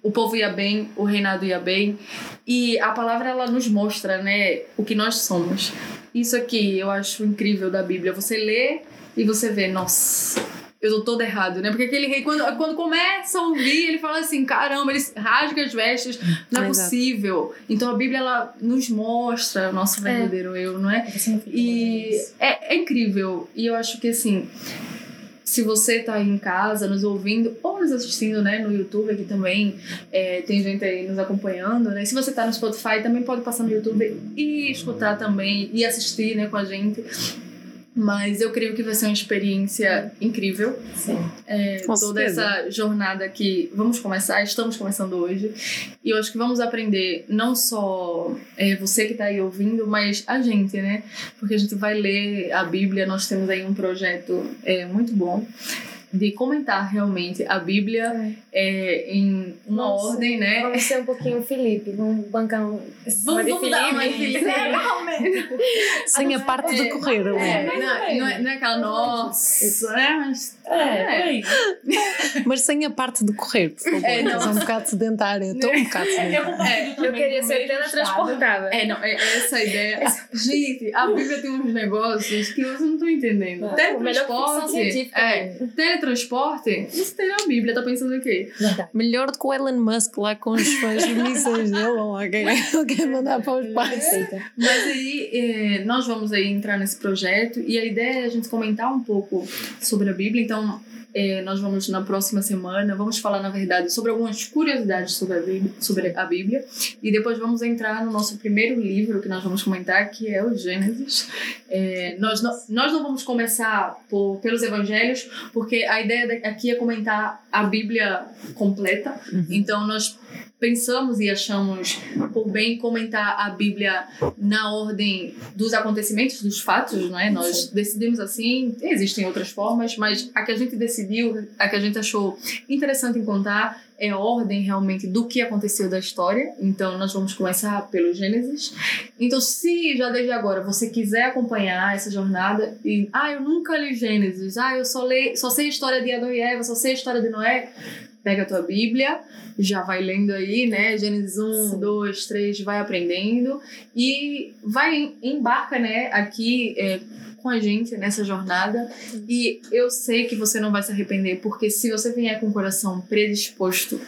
O povo ia bem, o reinado ia bem, e a palavra ela nos mostra, né, o que nós somos. Isso aqui eu acho incrível da Bíblia. Você lê e você vê, nossa, eu tô todo errado, né? Porque aquele rei, quando, quando começa a ouvir, ele fala assim: caramba, ele rasga as vestes, não é Exato. possível. Então a Bíblia, ela nos mostra o nosso verdadeiro eu, não é? E é, é incrível. E eu acho que assim, se você tá aí em casa nos ouvindo ou nos assistindo, né, no YouTube aqui também, é, tem gente aí nos acompanhando, né? Se você tá no Spotify, também pode passar no YouTube e escutar também e assistir, né, com a gente. Mas eu creio que vai ser uma experiência incrível. Sim. É, Com toda certeza. essa jornada que vamos começar, estamos começando hoje. E eu acho que vamos aprender não só é, você que está aí ouvindo, mas a gente, né? Porque a gente vai ler a Bíblia, nós temos aí um projeto é, muito bom de comentar realmente a Bíblia é, em uma Nossa, ordem, né? Vamos ser um pouquinho Felipe. Vamos bancar um. Vamos, vamos dar uma *laughs* Felipe. *laughs* Sem a parte do correr, É, ali. não, não é, não é aquela nossa, né? Mas, É. Mas sem a parte de correr, por favor. É, não. É, um bocado sedentária. Estou um bocado Eu sedentária. Eu também queria ser mesmo teletransportável. É, não, é essa a ideia. Gente, a Bíblia tem uns negócios que vocês não estão entendendo. É, Teletransporte. É, mesmo. Teletransporte, você tem a Bíblia, tá pensando o quê? Verdade. Melhor do que o Elon Musk lá com os, as mísseis dele, ou lá, quem ele quer mandar para o espaço. Mas aí, eh, nós vamos aí entrar nesse projeto e a ideia é a gente comentar um pouco sobre a Bíblia. Então, é, nós vamos na próxima semana, vamos falar, na verdade, sobre algumas curiosidades sobre a Bíblia, sobre a Bíblia e depois vamos entrar no nosso primeiro livro que nós vamos comentar, que é o Gênesis. É, nós, não, nós não vamos começar por, pelos evangelhos, porque a ideia aqui é comentar a Bíblia completa, uhum. então nós pensamos e achamos por bem comentar a Bíblia na ordem dos acontecimentos, dos fatos, não é? Nós decidimos assim, existem outras formas, mas a que a gente decidiu, a que a gente achou interessante em contar é a ordem realmente do que aconteceu da história. Então nós vamos começar pelo Gênesis. Então se já desde agora você quiser acompanhar essa jornada e ah, eu nunca li Gênesis, ah, eu só leio, só sei a história de Adão e Eva, só sei a história de Noé, pega a tua Bíblia, já vai lendo aí, né? Gênesis 1, 2, 3, vai aprendendo e vai, embarca, né, aqui é, com a gente nessa jornada. E eu sei que você não vai se arrepender, porque se você vier com o coração predisposto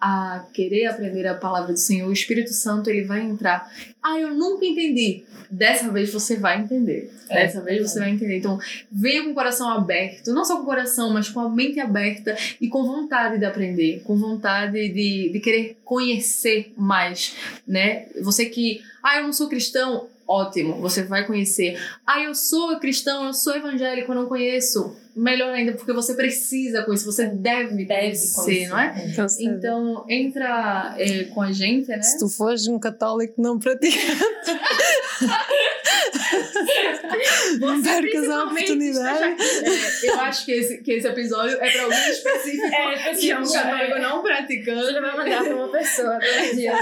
a querer aprender a palavra do Senhor, o Espírito Santo ele vai entrar. Ah, eu nunca entendi. Dessa vez você vai entender. É, Dessa vez você vai entender. Então, venha com o coração aberto, não só com o coração, mas com a mente aberta e com vontade de aprender, com vontade de, de querer conhecer mais, né? Você que, ah, eu não sou cristão, ótimo, você vai conhecer. Ah, eu sou cristão, eu sou evangélico, eu não conheço. Melhor ainda, porque você precisa conhecer, você deve, deve conhecer, conhecer, não é? Então, então entra é, com a gente, né? Se tu fores um católico não praticante. *laughs* não percas a oportunidade. É, eu acho que esse, que esse episódio é para alguém específico. É, que é um católico não praticante. Você vai mandar para uma pessoa *laughs* dia.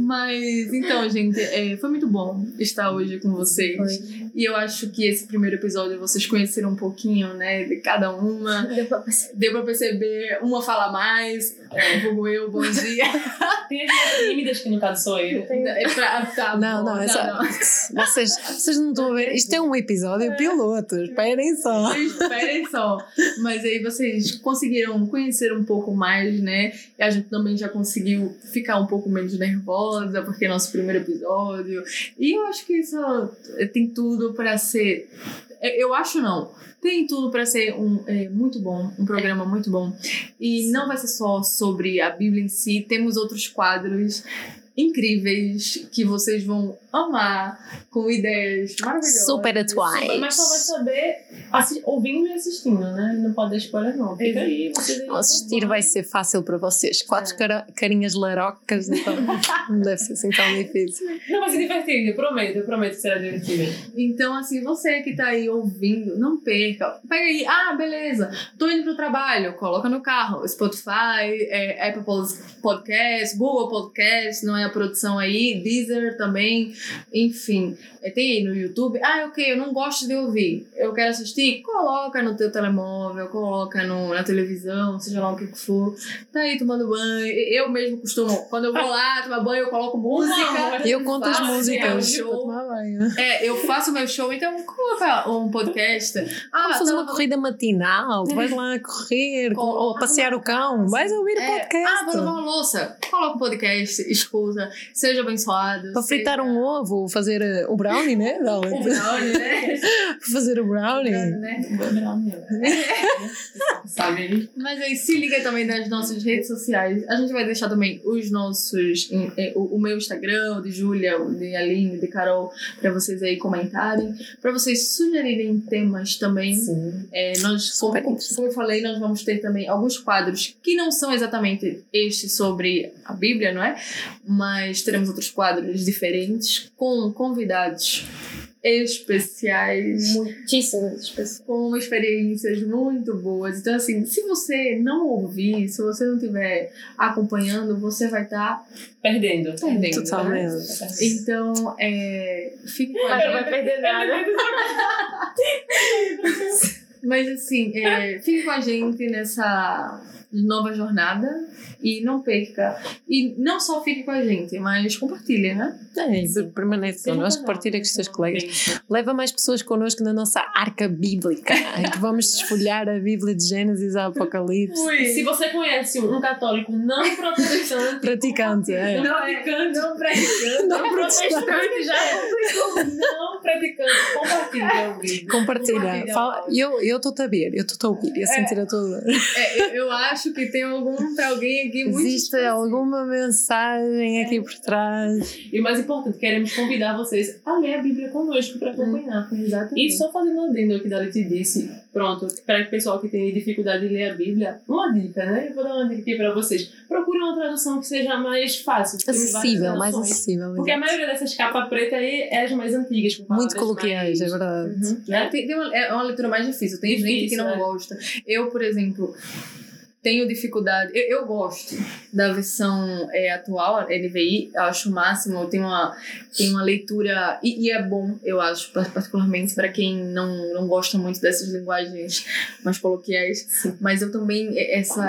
Mas, então, gente, é, foi muito bom estar hoje com vocês. Foi. E eu acho que esse primeiro episódio vocês conheceram um pouquinho, né, de cada uma. Deu pra perceber. Perceber. Uma fala mais, é, eu, bom dia. *laughs* Tem as tímidas que no caso sou eu. É pra, tá não, não, essa, não, *laughs* não. Vocês, vocês não estão a ver. Isto é um episódio é. piloto. Esperem só. Esperem só. Mas aí vocês conseguiram conhecer um pouco mais, né? E a gente também já conseguiu ficar um pouco menos nervosa, porque é nosso primeiro episódio. E eu acho que isso tem tudo para ser. É, eu acho não tem tudo para ser um é, muito bom, um programa muito bom. E não vai ser só sobre a Bíblia em si, temos outros quadros incríveis que vocês vão amar, com ideias maravilhosas. Super atuais. Mas só vai saber ouvindo e assistindo, né? Não pode dar spoiler, não. Fica aí, Assistir vai ser fácil para vocês. Quatro é. carinhas larocas, então não deve ser assim tão difícil. Não, vai ser divertido, eu prometo, eu prometo que será divertido. Então, assim, você que tá aí ouvindo, não perca. Pega aí, ah, beleza, tô indo pro trabalho, coloca no carro, Spotify, é, Apple Podcast, Google Podcast, não é a produção aí, Deezer também, enfim, é, tem aí no YouTube. Ah, ok, eu não gosto de ouvir, eu quero assistir, coloca no teu telemóvel, coloca no, na televisão, seja lá o que for. Tá aí tomando banho. Eu mesmo costumo, quando eu vou lá tomar banho, eu coloco música. E eu conto as músicas. É, eu faço meu show, então coloca um podcast. Ah, Vamos fazer tá uma corrida matinal, tu vais lá correr, ou passear o cão, vais ouvir o é, podcast. Ah, vou lavar uma louça, coloca o podcast, escuta, seja abençoado. Para fritar um ovo, fazer eh, o brownie, né? Não, *laughs* o brownie, né? *laughs* fazer o brownie. O brownie, né? O brownie. *laughs* Sabe? Mas aí se liga também nas nossas redes sociais. A gente vai deixar também os nossos, eh, o, meu Instagram, o de Júlia, o de Aline, de Carol, para vocês aí comentarem, para vocês sugerirem temas também. Sim. É, nós, como, como eu falei, nós vamos ter também alguns quadros que não são exatamente este sobre a Bíblia, não é? Mas teremos outros quadros diferentes com convidados especiais. Muitíssimas especiais. Com experiências muito boas. Então, assim, se você não ouvir, se você não estiver acompanhando, você vai estar tá perdendo. Perdendo. Totalmente. Né? Então, é, fique com a gente. Não vai perder nada. Mas, assim, é, fique com a gente nessa nova jornada e não perca. E não só fique com a gente, mas compartilhe, né? É, permaneça connosco, partilha com os teus colegas. Leva mais pessoas connosco na nossa arca bíblica, *laughs* em que vamos desfolhar a Bíblia de Gênesis ao Apocalipse. Ui. Se você conhece um católico não protestante, praticante, é. não praticante, não praticante, não protestante, já é não praticante, compartilha o vídeo. Compartilha. Fala, eu, eu estou a ver, eu estou a ouvir e a sentir a tua dor. É, eu, eu acho que tem algum para alguém aqui muito. Existe alguma mensagem aqui por trás. E o mais importante, queremos convidar vocês a ler a Bíblia conosco para acompanhar. Exatamente. E só fazendo um adendo aqui da te disse, pronto, para o pessoal que tem dificuldade de ler a Bíblia, uma dica, né? Eu vou dar uma dica aqui para vocês. Procure uma tradução que seja mais fácil. Acessível, mais acessível. Porque a maioria dessas capas pretas aí é as mais antigas. Muito coloquiais, é verdade. Uhum, né? Tem, tem uma, é uma leitura mais difícil. Tem gente que Difícil, não é. gosta. Eu, por exemplo, tenho dificuldade. Eu, eu gosto da versão é, atual, NVI, eu acho o máximo. Tem uma, tem uma leitura. E, e é bom, eu acho, par- particularmente para quem não, não gosta muito dessas linguagens mais coloquiais. Mas eu também, é, essa.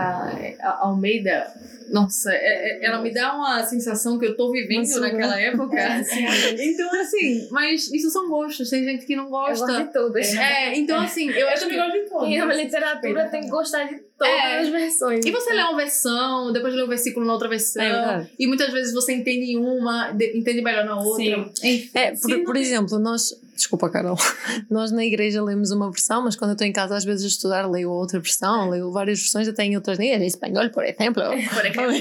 A Almeida. Nossa, é- é- ela me dá uma sensação que eu tô vivendo Uma naquela época. *laughs* Então, assim, mas isso são gostos. Tem gente que não Eu gosta. gosto de todas. É, então assim, eu, Eu acho também que... gosto de todos. Quem ama literatura tem que gostar de todas É. as versões. E você lê uma versão, depois lê um versículo na outra versão. É e muitas vezes você entende uma, de- entende melhor na outra. Sim. Enfim. É, por, por exemplo, nós. Desculpa, Carol. *laughs* Nós na igreja lemos uma versão, mas quando eu estou em casa, às vezes a estudar, leio outra versão, leio várias versões, até em outras línguas, em espanhol, por exemplo. *laughs* Por exemplo.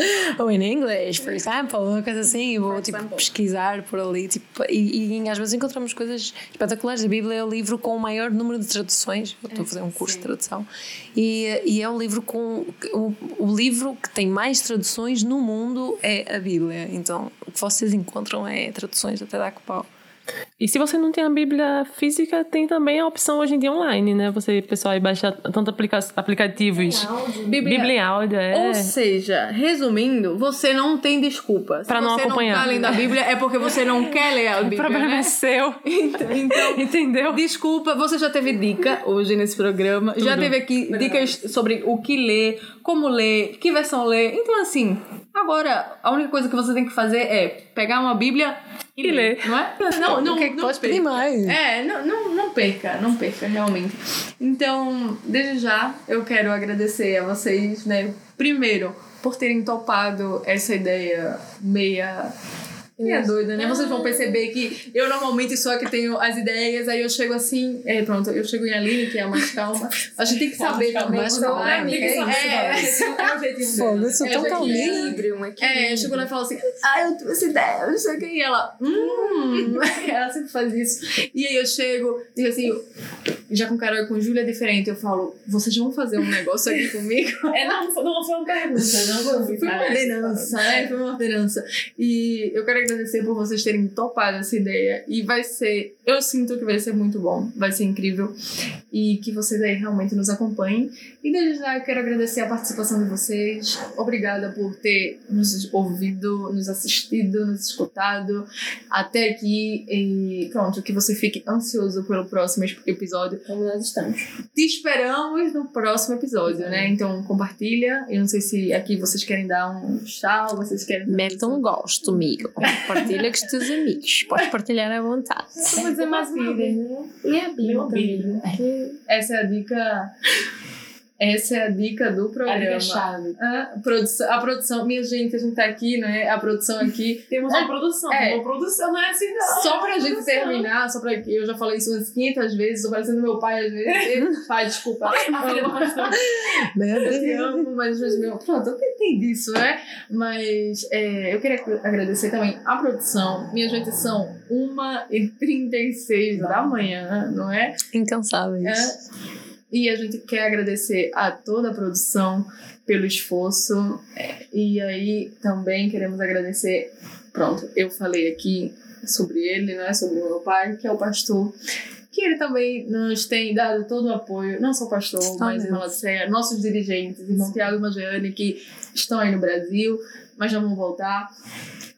*laughs* Ou em inglês, por exemplo, uma coisa assim, e vou tipo, pesquisar por ali. Tipo, e, e às vezes encontramos coisas espetaculares. A Bíblia é o livro com o maior número de traduções. Eu estou a fazer um curso de tradução. E, e é o livro com. O, o livro que tem mais traduções no mundo é a Bíblia. Então o que vocês encontram é traduções até dar com pau. E se você não tem a Bíblia física, tem também a opção hoje em dia online, né? Você, pessoal, aí baixa tanto aplica aplicativos. Bíblia. Bíblia em áudio, é. Ou seja, resumindo, você não tem desculpa. Se Pra não você acompanhar. não tá lendo a Bíblia, é porque você não *laughs* quer ler a o Bíblia. problema né? é seu. *laughs* Então, então, Entendeu? Desculpa, você já teve dica hoje nesse programa. Já teve aqui dicas sobre o que ler, como ler, que versão ler. Então, assim, agora a única coisa que você tem que fazer é pegar uma Bíblia E ler. Não é? Não, não, o que é que não pode perca. pedir mais? É, não, não, não perca, não perca, realmente. Então, desde já, eu quero agradecer a vocês, né? Primeiro, por terem topado essa ideia meia. Meia doida, né? Vocês vão perceber que eu normalmente sou a que tenho as ideias, aí eu chego assim, é, pronto, eu chego em Aline, que é a mais calma. A gente tem que saber também mais calma? É, é, é o jeitinho Fogo, eu sou É tão calminha. equilíbrio, um equilíbrio. É, chegou lá e falou assim: Ah, eu essa ideia, não sei o que. E ela, hum, *laughs* ela sempre faz isso. E aí eu chego, digo assim, já com Carol e com Júlia é diferente. Eu falo: Vocês vão fazer um negócio aqui *laughs* comigo? É, não, não foi uma pergunta, não Foi uma ordenança, né? Foi uma ordenança. E eu quero agradecer por vocês terem topado essa ideia. E vai ser, eu sinto que vai ser muito bom, vai ser incrível. E que vocês aí realmente nos acompanhem. E desde já eu quero agradecer a participação de vocês. Obrigada por ter nos ouvido, nos assistido, nos escutado até aqui. E pronto, que você fique ansioso pelo próximo episódio. Como nós estamos. Te esperamos no próximo episódio, né? Então compartilha. Eu não sei se aqui vocês querem dar um tchau, vocês querem. Mete um gosto, amigo. Partilha com os teus amigos. Podes partilhar à vontade. Vou dizer mais uma vez, né? E a Bíblia. Que Essa é a dica. Essa é a dica do programa. chave. A produção, a produção, minha gente, a gente tá aqui, né? A produção aqui. *laughs* Temos uma produção. É. Uma produção não é assim, não. Só pra gente terminar, só pra eu já falei isso umas 500 vezes, tô parecendo meu pai às vezes. *laughs* pai, desculpa. A. Meu *laughs* Eu te amo, mas vezes meu. Pronto, eu tentei disso, né? Mas é, eu queria agradecer também a produção. Minha gente, são 1h36 da manhã, não é? Incansáveis. É. E a gente quer agradecer a toda a produção pelo esforço. É, E aí também queremos agradecer. Pronto, eu falei aqui sobre ele, né? Sobre o meu pai, que é o pastor. Que ele também nos tem dado todo o apoio, não só o pastor, mas Deus. irmã Lacerda, nossos dirigentes, irmão Tiago e Magiane, que estão aí no Brasil, mas já vão voltar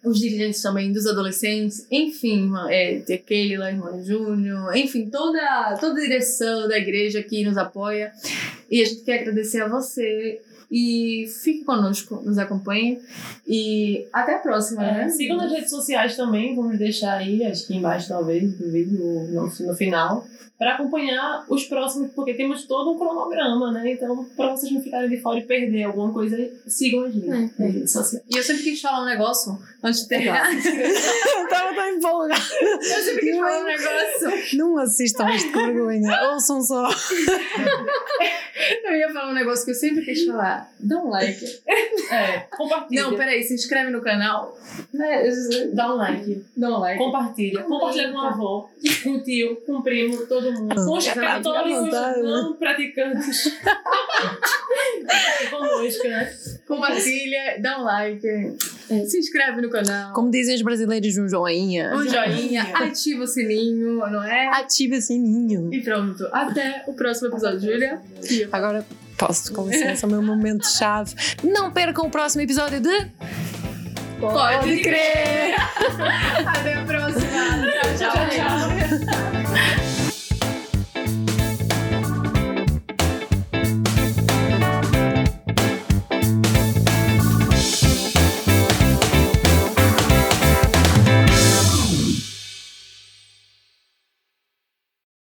os dirigentes também dos adolescentes, enfim, é, tia Keila, irmão Júnior, enfim, toda, toda a direção da igreja que nos apoia. E a gente quer agradecer a você. E fique conosco, nos acompanhe. E até a próxima, né? É, sigam nas redes sociais também, vamos deixar aí, acho que embaixo talvez, do vídeo, no, no final, para acompanhar os próximos, porque temos todo um cronograma, né? Então, para vocês não ficarem de fora e perder alguma coisa, sigam a gente É, nas redes sociais. E eu sempre quis falar um negócio antes de terminar. eu *laughs* tava tão empolgada. Eu sempre quis falar um negócio. Não assistam isto com vergonha. Ouçam só. *laughs* Eu ia falar um negócio que eu sempre quis falar. Dá um like. *laughs* É, compartilha. Não, peraí, se inscreve no canal. É, Dá um like. Dá um like. Compartilha. Compartilha com a avó, com o tio, com o primo, todo mundo. Com os católicos não praticantes. *laughs* Conosco, né? Compartilha, dá um like. É, se inscreve no canal. Como dizem os brasileiros, um joinha. Um joinha, *laughs* ativa o sininho, não é? Ativa o sininho. E pronto. Até o próximo episódio, Júlia. Agora posso, com licença, o meu momento chave. Não percam o próximo episódio de. Pode crer! *laughs* Até a próxima. tchau. tchau. Tchau, tchau.